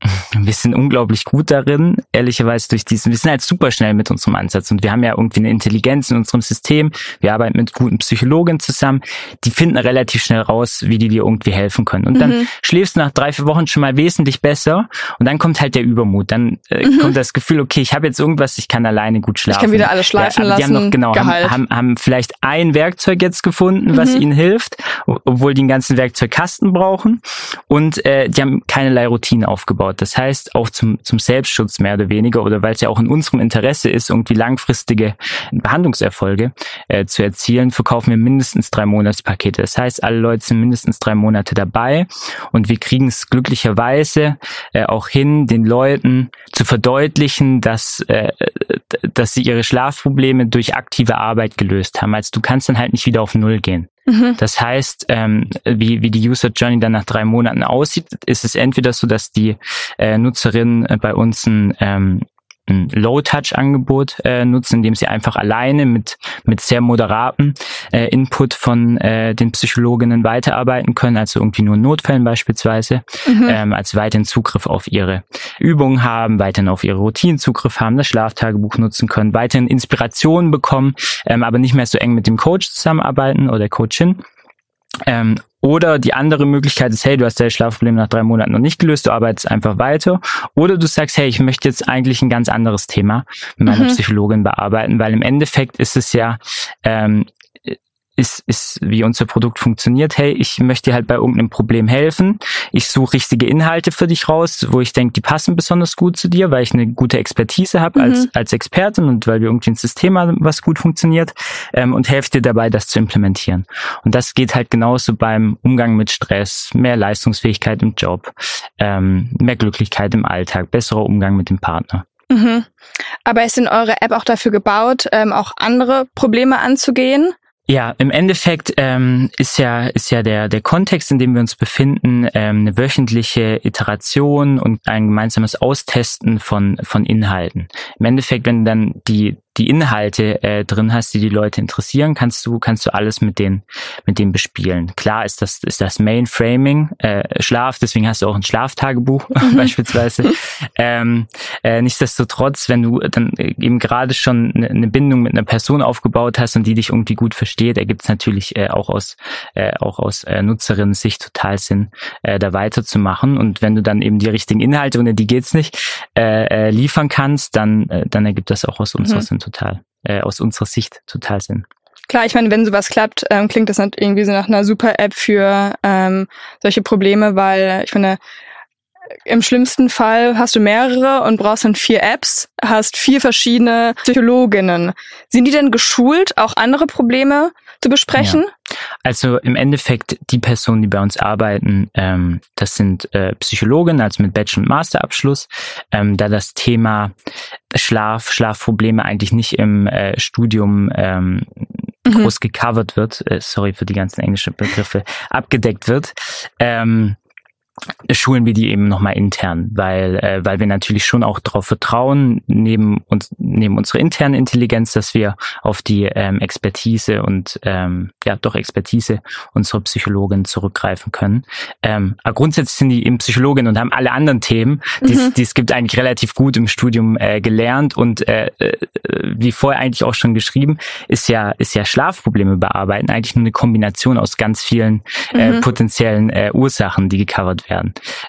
[SPEAKER 3] wir sind unglaublich gut darin, ehrlicherweise durch diesen, wir sind halt super schnell mit unserem Ansatz und wir haben ja irgendwie eine Intelligenz in unserem System, wir arbeiten mit guten Psychologen zusammen, die finden relativ schnell raus, wie die dir irgendwie helfen können. Und mhm. dann schläfst du nach drei, vier Wochen schon mal wesentlich besser und dann kommt halt der Übermut, dann äh, mhm. kommt das Gefühl, okay, ich habe jetzt irgendwas, ich kann alleine gut schlafen.
[SPEAKER 1] Ich kann wieder alles schleifen ja, lassen.
[SPEAKER 3] Die haben noch, genau, haben, haben, haben vielleicht ein Werkzeug jetzt gefunden, was mhm. ihnen hilft, obwohl die einen ganzen Werkzeugkasten brauchen und äh, die haben keinerlei Routine aufgebaut. Das heißt, auch zum, zum Selbstschutz mehr oder weniger oder weil es ja auch in unserem Interesse ist, irgendwie langfristige Behandlungserfolge äh, zu erzielen, verkaufen wir mindestens drei Monatspakete. Das heißt, alle Leute sind mindestens drei Monate dabei und wir kriegen es glücklicherweise äh, auch hin, den Leuten zu verdeutlichen, dass, äh, dass sie ihre Schlafprobleme durch aktive Arbeit gelöst haben. Also du kannst dann halt nicht wieder auf Null gehen. Mhm. Das heißt, ähm, wie, wie die User Journey dann nach drei Monaten aussieht, ist es entweder so, dass die äh, Nutzerinnen äh, bei uns ein ähm, ein Low-Touch-Angebot äh, nutzen, indem sie einfach alleine mit, mit sehr moderatem äh, Input von äh, den Psychologinnen weiterarbeiten können, also irgendwie nur Notfällen beispielsweise, mhm. ähm, als weiteren Zugriff auf ihre Übungen haben, weiterhin auf ihre Routinen Zugriff haben, das Schlaftagebuch nutzen können, weiterhin Inspirationen bekommen, ähm, aber nicht mehr so eng mit dem Coach zusammenarbeiten oder Coachin. Ähm, oder die andere Möglichkeit ist, hey, du hast dein Schlafproblem nach drei Monaten noch nicht gelöst, du arbeitest einfach weiter. Oder du sagst, hey, ich möchte jetzt eigentlich ein ganz anderes Thema mit meiner mhm. Psychologin bearbeiten, weil im Endeffekt ist es ja ähm, ist, ist, wie unser Produkt funktioniert. Hey, ich möchte dir halt bei irgendeinem Problem helfen. Ich suche richtige Inhalte für dich raus, wo ich denke, die passen besonders gut zu dir, weil ich eine gute Expertise habe mhm. als, als Expertin und weil wir irgendwie ein System haben, was gut funktioniert ähm, und helfe dir dabei, das zu implementieren. Und das geht halt genauso beim Umgang mit Stress, mehr Leistungsfähigkeit im Job, ähm, mehr Glücklichkeit im Alltag, besserer Umgang mit dem Partner.
[SPEAKER 1] Mhm. Aber ist denn eure App auch dafür gebaut, ähm, auch andere Probleme anzugehen?
[SPEAKER 3] Ja, im Endeffekt ähm, ist ja ist ja der der Kontext, in dem wir uns befinden, ähm, eine wöchentliche Iteration und ein gemeinsames Austesten von von Inhalten. Im Endeffekt, wenn dann die die Inhalte äh, drin hast, die die Leute interessieren, kannst du kannst du alles mit denen mit denen bespielen. Klar ist das ist das Mainframing äh, Schlaf, deswegen hast du auch ein Schlaftagebuch mhm. beispielsweise. Ähm, äh, nichtsdestotrotz, wenn du dann eben gerade schon eine Bindung mit einer Person aufgebaut hast und die dich irgendwie gut versteht, ergibt es natürlich äh, auch aus äh, auch aus äh, Nutzerinnen-Sicht total Sinn, äh, da weiterzumachen. Und wenn du dann eben die richtigen Inhalte, ohne die geht's nicht, äh, äh, liefern kannst, dann äh, dann ergibt das auch aus unserer mhm. Sinn total, äh, aus unserer Sicht total Sinn.
[SPEAKER 1] Klar, ich meine, wenn sowas klappt, ähm, klingt das irgendwie so nach einer super App für ähm, solche Probleme, weil ich finde, im schlimmsten Fall hast du mehrere und brauchst dann vier Apps, hast vier verschiedene Psychologinnen. Sind die denn geschult, auch andere Probleme zu besprechen?
[SPEAKER 3] Ja. Also im Endeffekt die Personen, die bei uns arbeiten, ähm, das sind äh, Psychologen, also mit Bachelor- und Masterabschluss, ähm, da das Thema Schlaf, Schlafprobleme eigentlich nicht im äh, Studium ähm, mhm. groß gecovert wird, äh, sorry für die ganzen englischen Begriffe, abgedeckt wird. Ähm, schulen wir die eben nochmal intern, weil, äh, weil wir natürlich schon auch darauf vertrauen, neben uns, neben unserer internen Intelligenz, dass wir auf die ähm, Expertise und ähm, ja doch Expertise unserer Psychologin zurückgreifen können. Ähm, aber grundsätzlich sind die eben Psychologin und haben alle anderen Themen, die mhm. es gibt eigentlich relativ gut im Studium äh, gelernt und äh, äh, wie vorher eigentlich auch schon geschrieben, ist ja ist ja Schlafprobleme bearbeiten eigentlich nur eine Kombination aus ganz vielen äh, mhm. potenziellen äh, Ursachen, die gecovert werden.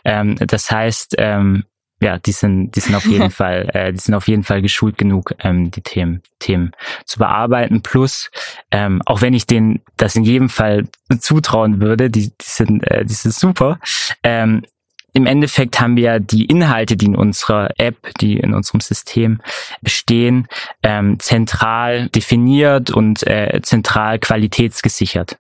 [SPEAKER 3] Ähm, das heißt, ähm, ja, die sind, die sind auf jeden Fall, äh, die sind auf jeden Fall geschult genug, ähm, die Themen, Themen zu bearbeiten. Plus, ähm, auch wenn ich denen das in jedem Fall zutrauen würde, die, die sind, äh, die sind super. Ähm, im Endeffekt haben wir die Inhalte, die in unserer App, die in unserem System bestehen, ähm, zentral definiert und äh, zentral qualitätsgesichert.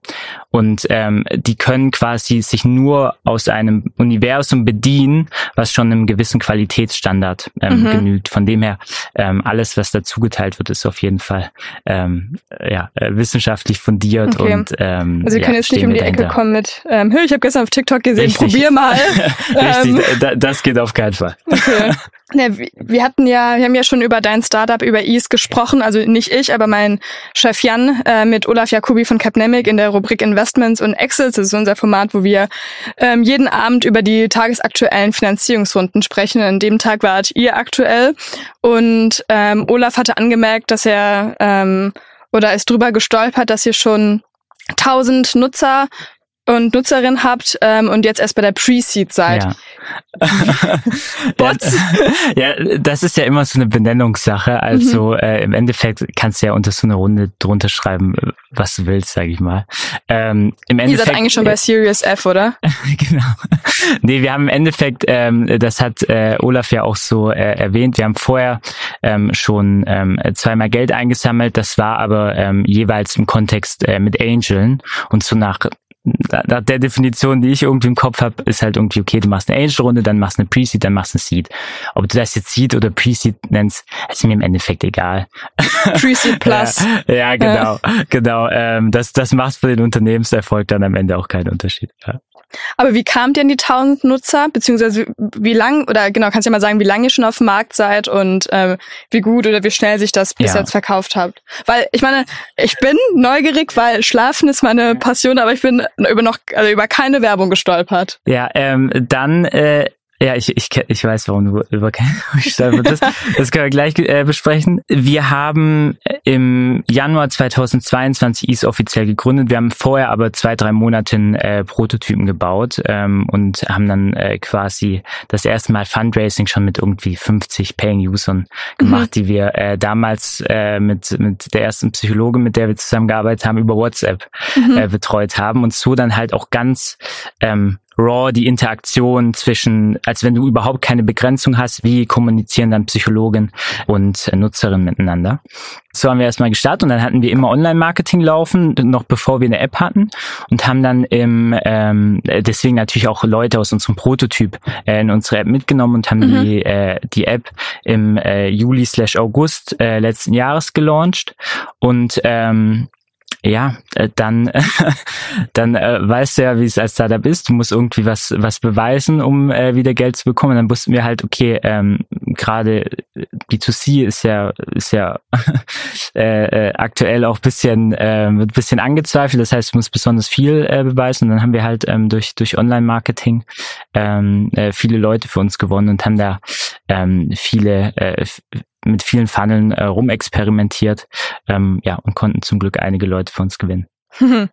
[SPEAKER 3] Und ähm, die können quasi sich nur aus einem Universum bedienen, was schon einem gewissen Qualitätsstandard ähm, mhm. genügt. Von dem her, ähm, alles, was dazugeteilt wird, ist auf jeden Fall ähm, ja, äh, wissenschaftlich fundiert. Okay. Und, ähm,
[SPEAKER 1] also wir können ja, jetzt nicht um die Ecke kommen mit, ähm, ich habe gestern auf TikTok gesehen, Richtig. probier mal.
[SPEAKER 3] Richtig, ähm, das geht auf keinen Fall. Okay.
[SPEAKER 1] Ja, wir hatten ja, wir haben ja schon über dein Startup, über Ease gesprochen, also nicht ich, aber mein Chef Jan äh, mit Olaf Jacobi von Capnemic in der Rubrik Investments und Exits. Das ist unser Format, wo wir ähm, jeden Abend über die tagesaktuellen Finanzierungsrunden sprechen. An dem Tag wart ihr aktuell und ähm, Olaf hatte angemerkt, dass er ähm, oder ist drüber gestolpert, dass ihr schon 1000 Nutzer und Nutzerin habt ähm, und jetzt erst bei der Pre-Seed seid.
[SPEAKER 3] Ja.
[SPEAKER 1] Bots.
[SPEAKER 3] ja, das ist ja immer so eine Benennungssache. Also
[SPEAKER 1] Mhm.
[SPEAKER 3] äh, im Endeffekt kannst du ja unter so eine Runde drunter schreiben, was du willst, sage ich mal. Ähm, Im
[SPEAKER 1] Ihr
[SPEAKER 3] Endeffekt,
[SPEAKER 1] seid eigentlich schon bei Serious F, oder?
[SPEAKER 3] genau. Nee, wir haben im Endeffekt, ähm, das hat äh, Olaf ja auch so äh, erwähnt, wir haben vorher ähm, schon ähm, zweimal Geld eingesammelt, das war aber ähm, jeweils im Kontext äh, mit Angeln und so nach nach der Definition, die ich irgendwie im Kopf habe, ist halt irgendwie, okay, du machst eine Angel-Runde, dann machst du eine Pre-Seed, dann machst du eine Seed. Ob du das jetzt Seed oder Pre-Seed nennst, ist mir im Endeffekt egal.
[SPEAKER 1] Pre-Seed Plus.
[SPEAKER 3] Ja, ja genau, genau. Ähm, das, das macht für den Unternehmenserfolg dann am Ende auch keinen Unterschied. Ja.
[SPEAKER 1] Aber wie kamt ihr an die 1000 Nutzer? Beziehungsweise wie lang, oder genau, kannst du ja mal sagen, wie lange ihr schon auf dem Markt seid und ähm, wie gut oder wie schnell sich das bis
[SPEAKER 3] Ja.
[SPEAKER 1] jetzt verkauft habt? Weil ich meine, ich bin neugierig, weil Schlafen ist meine Passion, aber ich bin über noch, also über keine Werbung gestolpert.
[SPEAKER 3] Ja, ähm, dann, äh, ja, ich, ich, ich weiß, warum du über gestolpert bist. Das können wir gleich äh, besprechen. Wir haben im Januar 2022 IS offiziell gegründet. Wir haben vorher aber zwei, drei Monate äh, Prototypen gebaut ähm, und haben dann äh, quasi das erste Mal Fundraising schon mit irgendwie 50 Paying-Usern gemacht, die wir äh, damals äh, mit, mit der ersten Psychologin, mit der wir zusammengearbeitet haben, über WhatsApp äh, betreut haben und so dann halt auch ganz ähm, raw die Interaktion zwischen, als wenn du überhaupt keine Begrenzung hast, wie kommunizieren dann Psychologin und äh, Nutzerin miteinander. So haben wir erstmal gestartet und dann hatten wir immer Online-Marketing laufen, noch bevor wir eine App hatten und haben dann im, ähm, deswegen natürlich auch Leute aus unserem Prototyp äh, in unsere App mitgenommen und haben die, äh, die App im äh, Juli slash August äh, letzten Jahres gelauncht und ähm, ja, äh, dann, dann äh, weißt du ja, wie es als Startup ist. Du musst irgendwie was, was beweisen, um äh, wieder Geld zu bekommen. Dann wussten wir halt, okay, ähm, gerade B2C ist ja, ist ja äh, äh, aktuell auch bisschen, äh, wird bisschen angezweifelt. Das heißt, du musst besonders viel äh, beweisen. Und dann haben wir halt ähm, durch, durch Online-Marketing ähm, äh, viele Leute für uns gewonnen und haben da ähm, viele äh, mit vielen Funneln äh, rumexperimentiert ähm, ja, und konnten zum Glück einige Leute für uns gewinnen.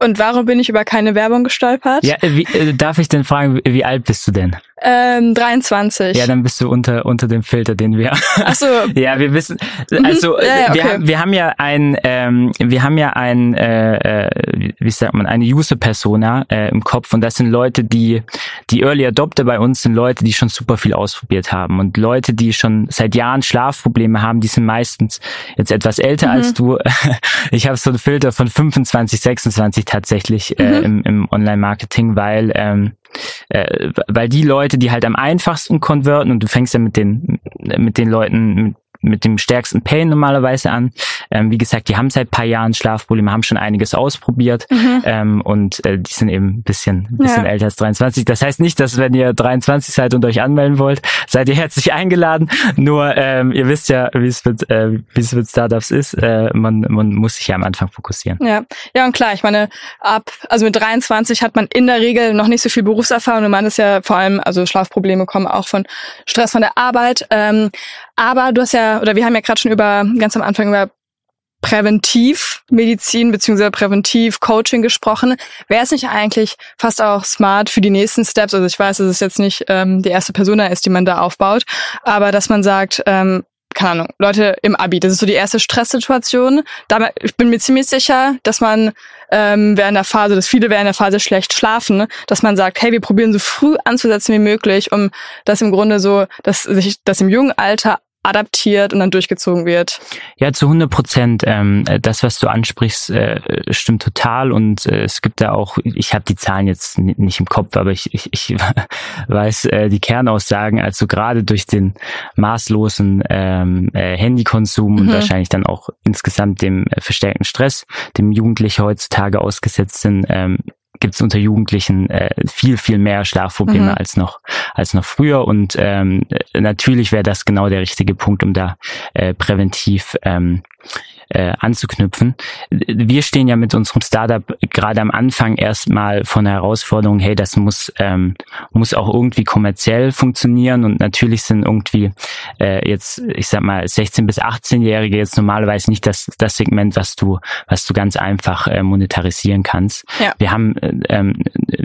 [SPEAKER 1] Und warum bin ich über keine Werbung gestolpert?
[SPEAKER 3] Ja, äh, wie, äh, darf ich denn fragen, wie, wie alt bist du denn?
[SPEAKER 1] Ähm, 23.
[SPEAKER 3] Ja, dann bist du unter unter dem Filter, den wir.
[SPEAKER 1] Ach so,
[SPEAKER 3] ja, wir wissen. Also
[SPEAKER 1] Mhm. Ja, ja,
[SPEAKER 3] wir,
[SPEAKER 1] okay.
[SPEAKER 3] haben, wir haben ja ein, ähm, wir haben ja ein, äh, äh, wie sagt man, eine User-Persona äh, im Kopf und das sind Leute, die die Early Adopter bei uns sind Leute, die schon super viel ausprobiert haben und Leute, die schon seit Jahren Schlafprobleme haben, die sind meistens jetzt etwas älter
[SPEAKER 1] Mhm.
[SPEAKER 3] als du. Ich habe so einen Filter von 25, 26 tatsächlich äh,
[SPEAKER 1] Mhm.
[SPEAKER 3] im, im Online-Marketing, weil ähm, äh, weil die Leute, die halt am einfachsten konverten und du fängst ja mit den mit den Leuten mit, dem stärksten Pain normalerweise an. Ähm, wie gesagt, die haben seit paar Jahren Schlafprobleme, haben schon einiges ausprobiert ähm, und äh, die sind eben ein bisschen, ein bisschen
[SPEAKER 1] Mhm. Ja.
[SPEAKER 3] älter als 23. Das heißt nicht, dass wenn ihr 23 seid und euch anmelden wollt, seid ihr herzlich eingeladen. Nur ähm, ihr wisst ja, wie es mit, äh, wie es mit Startups ist. Äh, man, man muss sich ja am Anfang fokussieren.
[SPEAKER 1] Ja, ja und klar, ich meine, ab, also mit 23 hat man in der Regel noch nicht so viel Berufserfahrung und man ist ja vor allem, also Schlafprobleme kommen auch von Stress von der Arbeit. Ähm, aber du hast ja, oder wir haben ja gerade schon über, ganz am Anfang über Präventivmedizin beziehungsweise Präventiv-Coaching gesprochen. Wäre es nicht eigentlich fast auch smart für die nächsten Steps? Also ich weiß, dass es jetzt nicht ähm, die erste Persona ist, die man da aufbaut, aber dass man sagt, ähm, keine Ahnung, Leute im Abi, das ist so die erste Stresssituation. Da, ich bin mir ziemlich sicher, dass man ähm, während der Phase, dass viele während der Phase schlecht schlafen, dass man sagt, hey, wir probieren so früh anzusetzen wie möglich, um das im Grunde so, dass sich das im jungen Alter adaptiert und dann durchgezogen wird.
[SPEAKER 3] Ja, zu 100 Prozent. Ähm, äh, das, was du ansprichst, äh, stimmt total. Und äh, es gibt da auch, ich habe die Zahlen jetzt ni- nicht im Kopf, aber ich, ich, ich weiß äh, die Kernaussagen. Also gerade durch den maßlosen ähm, äh, Handykonsum und
[SPEAKER 1] Mhm.
[SPEAKER 3] wahrscheinlich dann auch insgesamt dem äh, verstärkten Stress, dem Jugendliche heutzutage ausgesetzt sind, ähm, gibt es unter Jugendlichen äh, viel, viel mehr Schlafprobleme
[SPEAKER 1] Mhm.
[SPEAKER 3] als noch als noch früher. Und ähm, äh, natürlich wäre das genau der richtige Punkt, um da äh, präventiv ähm, äh, anzuknüpfen. Wir stehen ja mit unserem Startup gerade am Anfang erstmal von der Herausforderung, hey, das muss ähm, muss auch irgendwie kommerziell funktionieren und natürlich sind irgendwie äh, jetzt, ich sag mal, 16 bis 18-Jährige jetzt normalerweise nicht das das Segment, was du was du ganz einfach äh, monetarisieren kannst. Ja. Wir haben äh, ähm,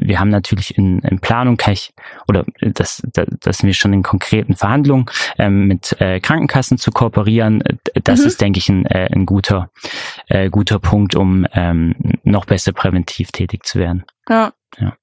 [SPEAKER 3] wir haben natürlich in, in Planung kann ich, oder das, das, das sind wir schon in konkreten Verhandlungen ähm, mit äh, Krankenkassen zu kooperieren. Das mhm. ist, denke ich, ein, äh, ein guter, äh, guter Punkt, um ähm, noch besser präventiv tätig zu werden.
[SPEAKER 1] Ja. ja.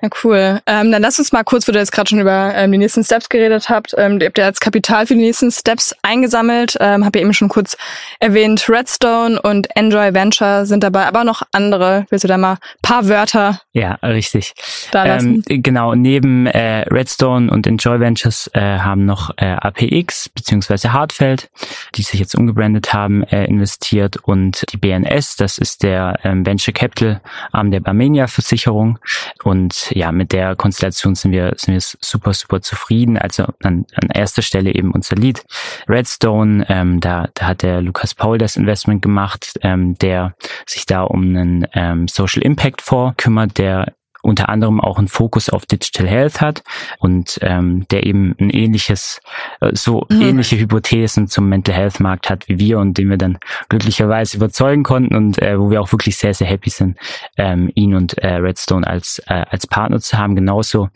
[SPEAKER 1] Ja, cool. Ähm, dann lass uns mal kurz, wo du jetzt gerade schon über ähm, die nächsten Steps geredet habt. Ähm, ihr habt ja jetzt Kapital für die nächsten Steps eingesammelt. Ähm, Hab ja eben schon kurz erwähnt, Redstone und Enjoy Venture sind dabei, aber noch andere. Willst du da mal paar Wörter?
[SPEAKER 3] Ja, richtig. Da lassen? Ähm, genau, neben äh, Redstone und Enjoy Ventures äh, haben noch äh, APX beziehungsweise Hartfeld, die sich jetzt umgebrandet haben, äh, investiert und die BNS, das ist der ähm, Venture Capital Arm der Barmenia Versicherung und ja, mit der Konstellation sind wir, sind wir super, super zufrieden. Also an, an erster Stelle eben unser Lied Redstone. Ähm, da, da hat der Lukas Paul das Investment gemacht, ähm, der sich da um einen ähm, Social Impact Fonds kümmert, der unter anderem auch einen Fokus auf Digital Health hat und ähm, der eben ein ähnliches, äh, so mhm. ähnliche Hypothesen zum Mental Health Markt hat wie wir und den wir dann glücklicherweise überzeugen konnten und äh, wo wir auch wirklich sehr, sehr happy sind, ähm, ihn und äh, Redstone als, äh, als Partner zu haben. Genauso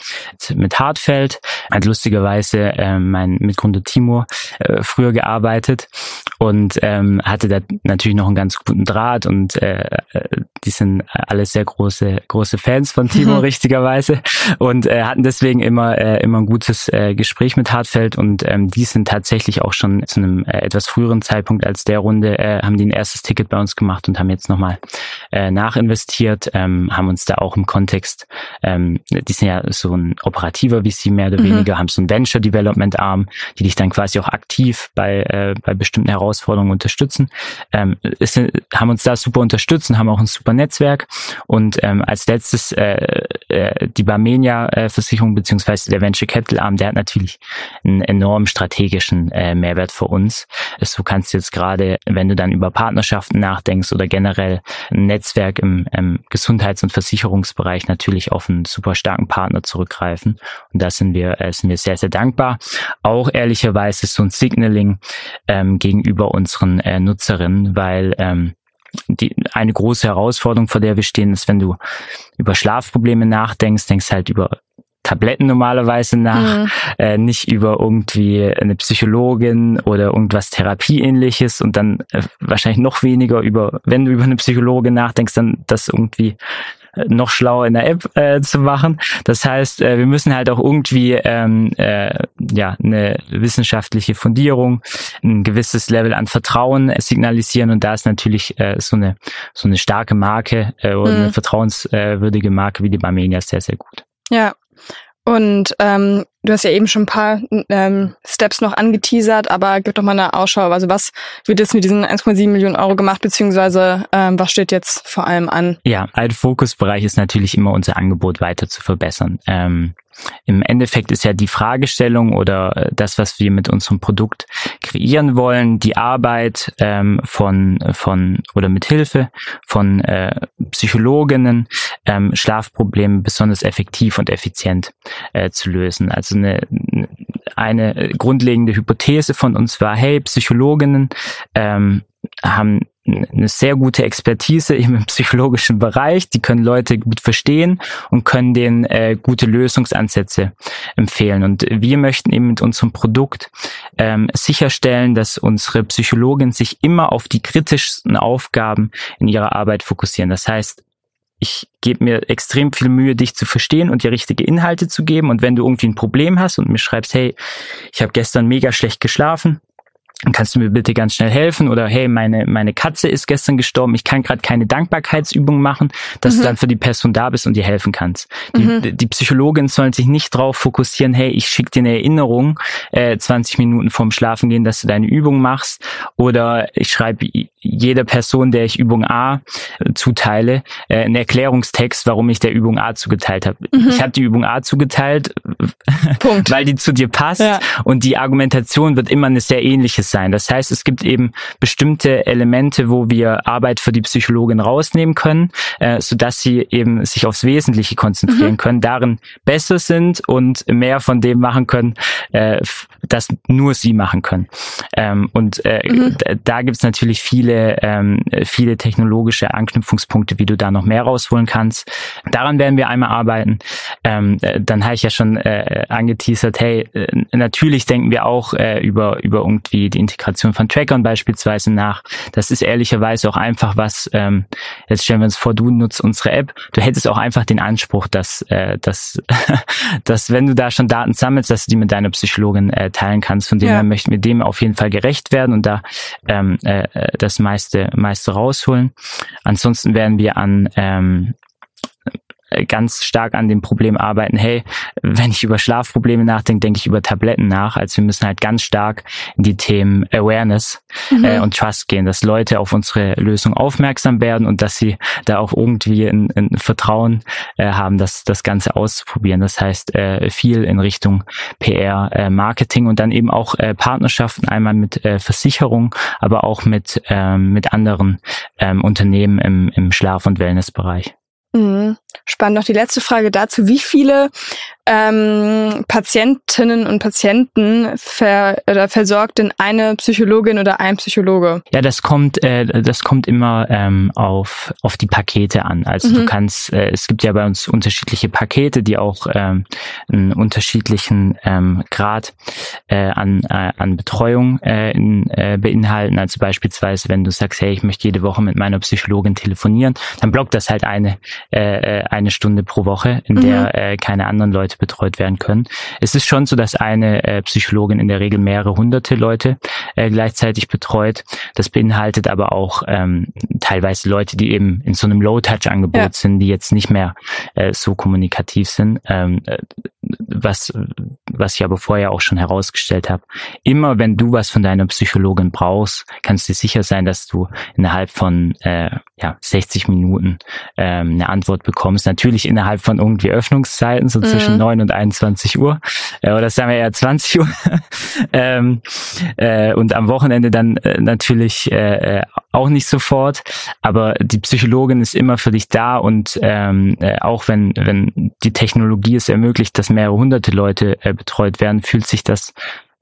[SPEAKER 3] mit Hartfeld, hat lustigerweise äh, mein Mitgründer Timo äh, früher gearbeitet und ähm, hatte da natürlich noch einen ganz guten Draht und äh, die sind alle sehr große, große Fans von Timo, richtigerweise. Und äh, hatten deswegen immer, äh, immer ein gutes äh, Gespräch mit Hartfeld und ähm, die sind tatsächlich auch schon zu einem äh, etwas früheren Zeitpunkt als der Runde, äh, haben die ein erstes Ticket bei uns gemacht und haben jetzt nochmal äh, nachinvestiert, ähm, haben uns da auch im Kontext, ähm, die sind ja so ein operativer VC mehr oder mhm. weniger, haben so ein Venture Development Arm, die dich dann quasi auch aktiv bei, äh, bei bestimmten Herausforderungen unterstützen. Ähm, ist, haben uns da super unterstützt und haben auch ein super Netzwerk. Und ähm, als letztes äh, äh, die Barmenia-Versicherung beziehungsweise der Venture Capital Arm, der hat natürlich einen enormen strategischen äh, Mehrwert für uns. Du kannst jetzt gerade, wenn du dann über Partnerschaften nachdenkst oder generell ein Netzwerk im, im Gesundheits- und Versicherungsbereich natürlich auf einen super starken Partner zurückgreifen. Und da sind wir, äh, sind wir sehr, sehr dankbar. Auch ehrlicherweise so ein Signaling ähm, gegenüber unseren äh, Nutzerinnen, weil ähm, die, eine große Herausforderung, vor der wir stehen, ist, wenn du über Schlafprobleme nachdenkst, denkst halt über Tabletten normalerweise nach, mhm. äh, nicht über irgendwie eine Psychologin oder irgendwas Therapieähnliches und dann äh, wahrscheinlich noch weniger über, wenn du über eine Psychologin nachdenkst, dann das irgendwie noch schlauer in der App äh, zu machen. Das heißt, äh, wir müssen halt auch irgendwie ähm, äh, ja eine wissenschaftliche Fundierung, ein gewisses Level an Vertrauen signalisieren und da ist natürlich äh, so eine so eine starke Marke äh, oder mhm. eine vertrauenswürdige Marke wie die Barmenia sehr sehr gut.
[SPEAKER 1] Ja, und ähm, du hast ja eben schon ein paar ähm, Steps noch angeteasert, aber gib doch mal eine Ausschau. Also was wird jetzt mit diesen 1,7 Millionen Euro gemacht, beziehungsweise ähm, was steht jetzt vor allem an?
[SPEAKER 3] Ja, ein Fokusbereich ist natürlich immer unser Angebot weiter zu verbessern. Ähm, im Endeffekt ist ja die Fragestellung oder äh, das, was wir mit unserem Produkt kreieren wollen, die Arbeit ähm, von, von oder mit Hilfe von äh, Psychologinnen, ähm, Schlafprobleme besonders effektiv und effizient äh, zu lösen. Also eine, eine grundlegende Hypothese von uns war, hey, Psychologinnen ähm, haben eine sehr gute Expertise im psychologischen Bereich. Die können Leute gut verstehen und können denen äh, gute Lösungsansätze empfehlen. Und wir möchten eben mit unserem Produkt ähm, sicherstellen, dass unsere Psychologen sich immer auf die kritischsten Aufgaben in ihrer Arbeit fokussieren. Das heißt, ich gebe mir extrem viel Mühe, dich zu verstehen und dir richtige Inhalte zu geben. Und wenn du irgendwie ein Problem hast und mir schreibst, hey, ich habe gestern mega schlecht geschlafen, kannst du mir bitte ganz schnell helfen? Oder hey, meine, meine Katze ist gestern gestorben, ich kann gerade keine Dankbarkeitsübung machen, dass mhm. du dann für die Person da bist und dir helfen kannst. Die, mhm. die Psychologin sollen sich nicht darauf fokussieren, hey, ich schicke dir eine Erinnerung äh, 20 Minuten vorm Schlafengehen, dass du deine Übung machst. Oder ich schreibe jeder Person, der ich Übung A äh, zuteile, äh, einen Erklärungstext, warum ich der Übung A zugeteilt habe. Mhm. Ich habe die Übung A zugeteilt, weil die zu dir passt ja. und die Argumentation wird immer eine sehr ähnliche sein. Das heißt, es gibt eben bestimmte Elemente, wo wir Arbeit für die Psychologin rausnehmen können, äh, sodass sie eben sich aufs Wesentliche konzentrieren mhm. können, darin besser sind und mehr von dem machen können, äh, das nur sie machen können. Ähm, und äh, mhm. da gibt's natürlich viele, ähm, viele technologische Anknüpfungspunkte, wie du da noch mehr rausholen kannst. Daran werden wir einmal arbeiten. Ähm, äh, dann habe ich ja schon äh, angeteasert, hey, natürlich denken wir auch äh, über, über irgendwie die Integration von Trackern beispielsweise nach. Das ist ehrlicherweise auch einfach was, ähm, jetzt stellen wir uns vor, du nutzt unsere App, du hättest auch einfach den Anspruch, dass, äh, dass, dass wenn du da schon Daten sammelst, dass du die mit deiner Psychologin äh, teilen kannst. Von dem ja. her möchten wir dem auf jeden Fall gerecht werden und da ähm, äh, das meiste, meiste rausholen. Ansonsten werden wir an ähm, ganz stark an dem Problem arbeiten, hey, wenn ich über Schlafprobleme nachdenke, denke ich über Tabletten nach. Also wir müssen halt ganz stark in die Themen Awareness mhm. äh, und Trust gehen, dass Leute auf unsere Lösung aufmerksam werden und dass sie da auch irgendwie ein, ein Vertrauen äh, haben, das, das Ganze auszuprobieren. Das heißt, äh, viel in Richtung PR, äh, Marketing und dann eben auch äh, Partnerschaften, einmal mit äh, Versicherungen, aber auch mit, äh, mit anderen äh, Unternehmen im, im Schlaf- und Wellnessbereich.
[SPEAKER 1] Mhm. Spannend noch die letzte Frage dazu. Wie viele ähm, Patientinnen und Patienten ver oder versorgt denn eine Psychologin oder ein Psychologe?
[SPEAKER 3] Ja, das kommt, äh, das kommt immer ähm, auf, auf die Pakete an. Also mhm. du kannst, äh, es gibt ja bei uns unterschiedliche Pakete, die auch ähm, einen unterschiedlichen ähm, Grad äh, an, äh, an Betreuung äh, in, äh, beinhalten. Also beispielsweise, wenn du sagst, hey, ich möchte jede Woche mit meiner Psychologin telefonieren, dann blockt das halt eine, äh, äh eine Stunde pro Woche, in der mhm. äh, keine anderen Leute Leute betreut werden können. Es ist schon so, dass eine äh, Psychologin in der Regel mehrere hunderte Leute äh, gleichzeitig betreut. Das beinhaltet aber auch ähm, teilweise Leute, die eben in so einem Low-Touch-Angebot ja. sind, die jetzt nicht mehr äh, so kommunikativ sind. Ähm, äh, was, was ich aber vorher auch schon herausgestellt habe. Immer wenn du was von deiner Psychologin brauchst, kannst du dir sicher sein, dass du innerhalb von äh, ja, 60 Minuten ähm, eine Antwort bekommst. Natürlich innerhalb von irgendwie Öffnungszeiten, so mhm. zwischen 9 und 21 Uhr. Äh, oder sagen wir eher 20 Uhr. ähm, äh, und am Wochenende dann äh, natürlich äh, äh, auch nicht sofort. Aber die Psychologin ist immer für dich da und ähm, äh, auch wenn, wenn die Technologie es ermöglicht, dass mehrere hunderte Leute äh, betreut werden, fühlt sich das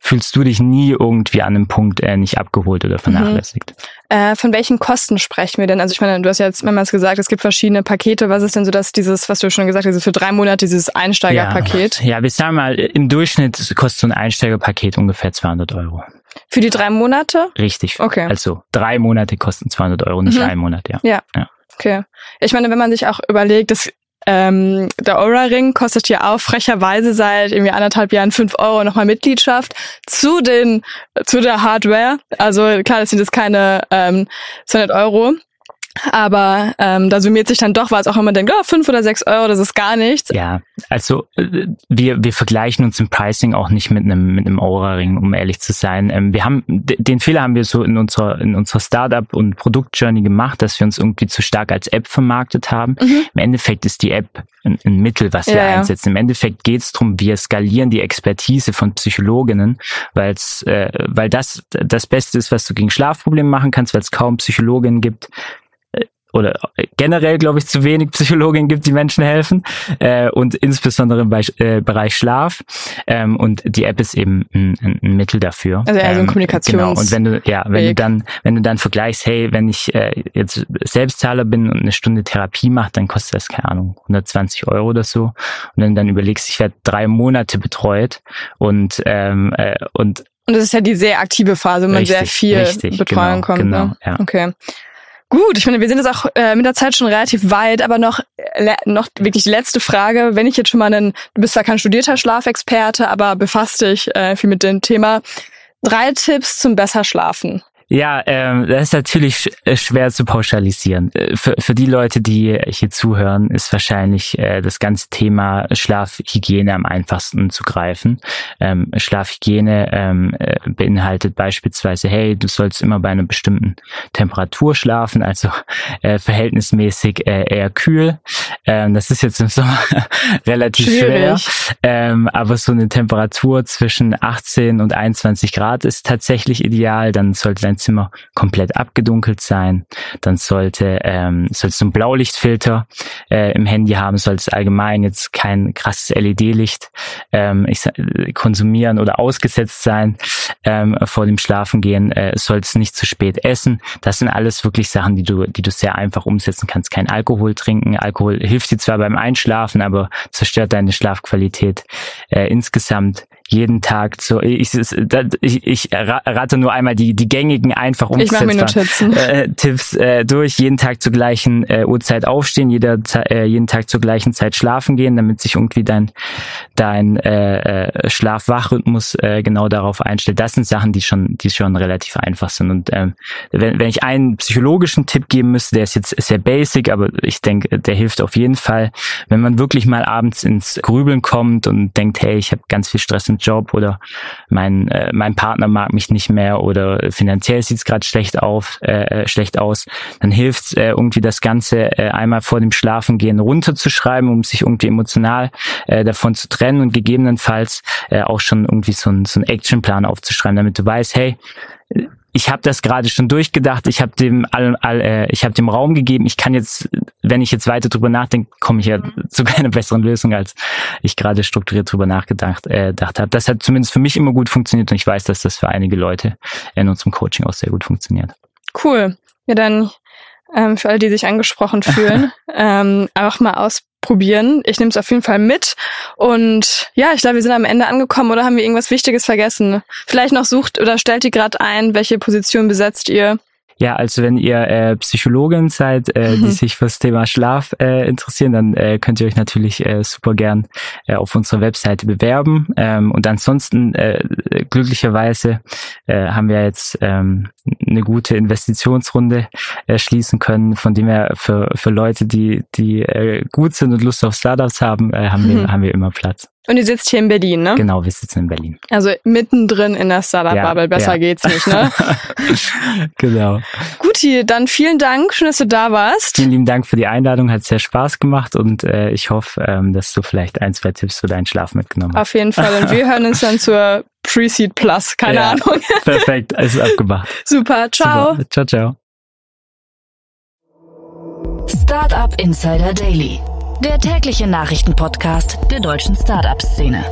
[SPEAKER 3] fühlst du dich nie irgendwie an einem Punkt äh, nicht abgeholt oder vernachlässigt.
[SPEAKER 1] Mhm. Äh, von welchen Kosten sprechen wir denn? Also ich meine, du hast ja jetzt mehrmals gesagt, es gibt verschiedene Pakete. Was ist denn so dass dieses, was du schon gesagt hast, für drei Monate dieses Einsteigerpaket?
[SPEAKER 3] Ja, ja wir sagen mal, im Durchschnitt kostet so ein Einsteigerpaket ungefähr 200 Euro.
[SPEAKER 1] Für die drei Monate?
[SPEAKER 3] Richtig. Okay. Also drei Monate kosten 200 Euro, nicht mhm. ein Monat, ja.
[SPEAKER 1] ja. Ja. Okay. Ich meine, wenn man sich auch überlegt, das ähm, der Aura-Ring kostet ja auch frecherweise seit irgendwie anderthalb Jahren fünf Euro nochmal Mitgliedschaft zu den zu der Hardware. Also klar, das sind jetzt keine ähm, 200 Euro. Aber ähm, da summiert sich dann doch, weil es auch immer denkt, oh, fünf oder sechs Euro, das ist gar nichts.
[SPEAKER 3] Ja, also äh, wir, wir vergleichen uns im Pricing auch nicht mit einem mit einem Aura-Ring, um ehrlich zu sein. Ähm, wir haben den Fehler haben wir so in unserer in unserer Startup und Produktjourney gemacht, dass wir uns irgendwie zu stark als App vermarktet haben. Mhm. Im Endeffekt ist die App ein, ein Mittel, was wir ja, einsetzen. Im Endeffekt geht es darum, wir skalieren die Expertise von Psychologinnen, weil's, äh, weil das das Beste ist, was du gegen Schlafprobleme machen kannst, weil es kaum Psychologinnen gibt oder generell, glaube ich, zu wenig Psychologen gibt, die Menschen helfen äh, und insbesondere im Bereich, äh, Bereich Schlaf. Ähm, und die App ist eben ein, ein Mittel dafür.
[SPEAKER 1] Also eher so ein Kommunikations
[SPEAKER 3] Genau. Und wenn du ja, wenn Weg. du dann, wenn du dann vergleichst, hey, wenn ich äh, jetzt Selbstzahler bin und eine Stunde Therapie mache, dann kostet das keine Ahnung 120 Euro oder so. Und wenn du dann überlegst, ich werde drei Monate betreut und ähm, äh, und
[SPEAKER 1] und das ist ja die sehr aktive Phase, wo man richtig, sehr viel richtig, betreuen
[SPEAKER 3] genau,
[SPEAKER 1] kommt.
[SPEAKER 3] Genau,
[SPEAKER 1] ne?
[SPEAKER 3] ja.
[SPEAKER 1] Okay. Gut, ich meine, wir sind jetzt auch äh, mit der Zeit schon relativ weit, aber noch, noch wirklich die letzte Frage. Wenn ich jetzt schon mal einen, du bist zwar kein studierter Schlafexperte, aber befasst dich äh, viel mit dem Thema. Drei Tipps zum besser Schlafen.
[SPEAKER 3] Ja, ähm, das ist natürlich äh, schwer zu pauschalisieren. Äh, für, für die Leute, die hier zuhören, ist wahrscheinlich äh, das ganze Thema Schlafhygiene am einfachsten zu greifen. Ähm, Schlafhygiene ähm, äh, beinhaltet beispielsweise, hey, du sollst immer bei einer bestimmten Temperatur schlafen, also äh, verhältnismäßig äh, eher kühl. Ähm, das ist jetzt im Sommer relativ Schwierig. schwer, ähm, aber so eine Temperatur zwischen 18 und 21 Grad ist tatsächlich ideal. Dann sollte dein Zimmer komplett abgedunkelt sein. Dann sollte ähm, sollst du einen Blaulichtfilter äh, im Handy haben, sollst allgemein jetzt kein krasses LED-Licht ähm, ich, konsumieren oder ausgesetzt sein ähm, vor dem Schlafengehen. Äh, sollst nicht zu spät essen. Das sind alles wirklich Sachen, die du, die du sehr einfach umsetzen kannst. Kein Alkohol trinken. Alkohol hilft dir zwar beim Einschlafen, aber zerstört deine Schlafqualität äh, insgesamt jeden Tag so ich, ich, ich rate nur einmal die die gängigen einfach umsetzbaren äh, Tipps äh, durch jeden Tag zur gleichen äh, Uhrzeit aufstehen jeder äh, jeden Tag zur gleichen Zeit schlafen gehen damit sich irgendwie dein dein äh, äh, Schlaf-Wach-Rhythmus äh, genau darauf einstellt. Das sind Sachen die schon die schon relativ einfach sind. Und ähm, wenn, wenn ich einen psychologischen Tipp geben müsste der ist jetzt sehr basic aber ich denke der hilft auf jeden Fall. Wenn man wirklich mal abends ins Grübeln kommt und denkt hey ich habe ganz viel Stress im Job oder mein, äh, mein Partner mag mich nicht mehr oder finanziell sieht es gerade schlecht auf, äh, äh schlecht aus, dann hilft äh, irgendwie das Ganze äh, einmal vor dem Schlafengehen runterzuschreiben, um sich irgendwie emotional äh, davon zu trennen und gegebenenfalls äh, auch schon irgendwie so ein, so ein Actionplan aufzuschreiben, damit du weißt, hey, ich habe das gerade schon durchgedacht, ich habe dem all, all, äh, ich habe dem Raum gegeben, ich kann jetzt, wenn ich jetzt weiter drüber nachdenke, komme ich ja zu keiner besseren Lösung, als ich gerade strukturiert drüber nachgedacht äh, habe. Das hat zumindest für mich immer gut funktioniert und ich weiß, dass das für einige Leute in unserem Coaching auch sehr gut funktioniert.
[SPEAKER 1] Cool. Ja, dann ähm, für alle, die sich angesprochen fühlen, ähm, einfach mal aus probieren. Ich nehme es auf jeden Fall mit. Und ja, ich glaube, wir sind am Ende angekommen oder haben wir irgendwas Wichtiges vergessen? Vielleicht noch sucht oder stellt ihr gerade ein, welche Position besetzt ihr?
[SPEAKER 3] Ja, also wenn ihr äh, Psychologin seid, äh, die sich fürs Thema Schlaf äh, interessieren, dann äh, könnt ihr euch natürlich äh, super gern äh, auf unserer Webseite bewerben. Ähm, und ansonsten äh, glücklicherweise äh, haben wir jetzt ähm, eine gute Investitionsrunde äh, schließen können, von dem her für, für Leute, die, die äh, gut sind und Lust auf Startups haben, äh, haben, wir, haben wir immer Platz.
[SPEAKER 1] Und ihr sitzt hier in Berlin, ne?
[SPEAKER 3] Genau, wir sitzen in Berlin.
[SPEAKER 1] Also mittendrin in der Startup-Bubble. Ja, Besser ja. geht's nicht, ne?
[SPEAKER 3] genau.
[SPEAKER 1] Guti, dann vielen Dank. Schön, dass du da warst.
[SPEAKER 3] Vielen lieben Dank für die Einladung. Hat sehr Spaß gemacht und äh, ich hoffe, ähm, dass du vielleicht ein, zwei Tipps für deinen Schlaf mitgenommen hast.
[SPEAKER 1] Auf jeden Fall. Und wir hören uns dann zur Pre-Seed Plus. Keine ja, Ahnung.
[SPEAKER 3] perfekt. Alles abgemacht.
[SPEAKER 1] Super. Ciao. Super.
[SPEAKER 3] Ciao, ciao.
[SPEAKER 2] Startup Insider Daily der tägliche Nachrichtenpodcast der deutschen Startup-Szene.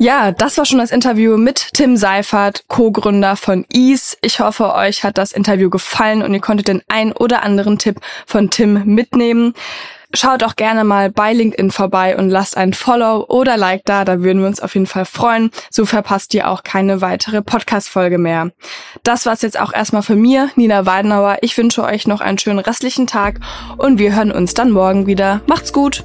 [SPEAKER 1] Ja, das war schon das Interview mit Tim Seifert, Co-Gründer von Ease. Ich hoffe, euch hat das Interview gefallen und ihr konntet den ein oder anderen Tipp von Tim mitnehmen. Schaut auch gerne mal bei LinkedIn vorbei und lasst ein Follow oder Like da, da würden wir uns auf jeden Fall freuen. So verpasst ihr auch keine weitere Podcast-Folge mehr. Das war's jetzt auch erstmal von mir, Nina Weidenauer. Ich wünsche euch noch einen schönen restlichen Tag und wir hören uns dann morgen wieder. Macht's gut!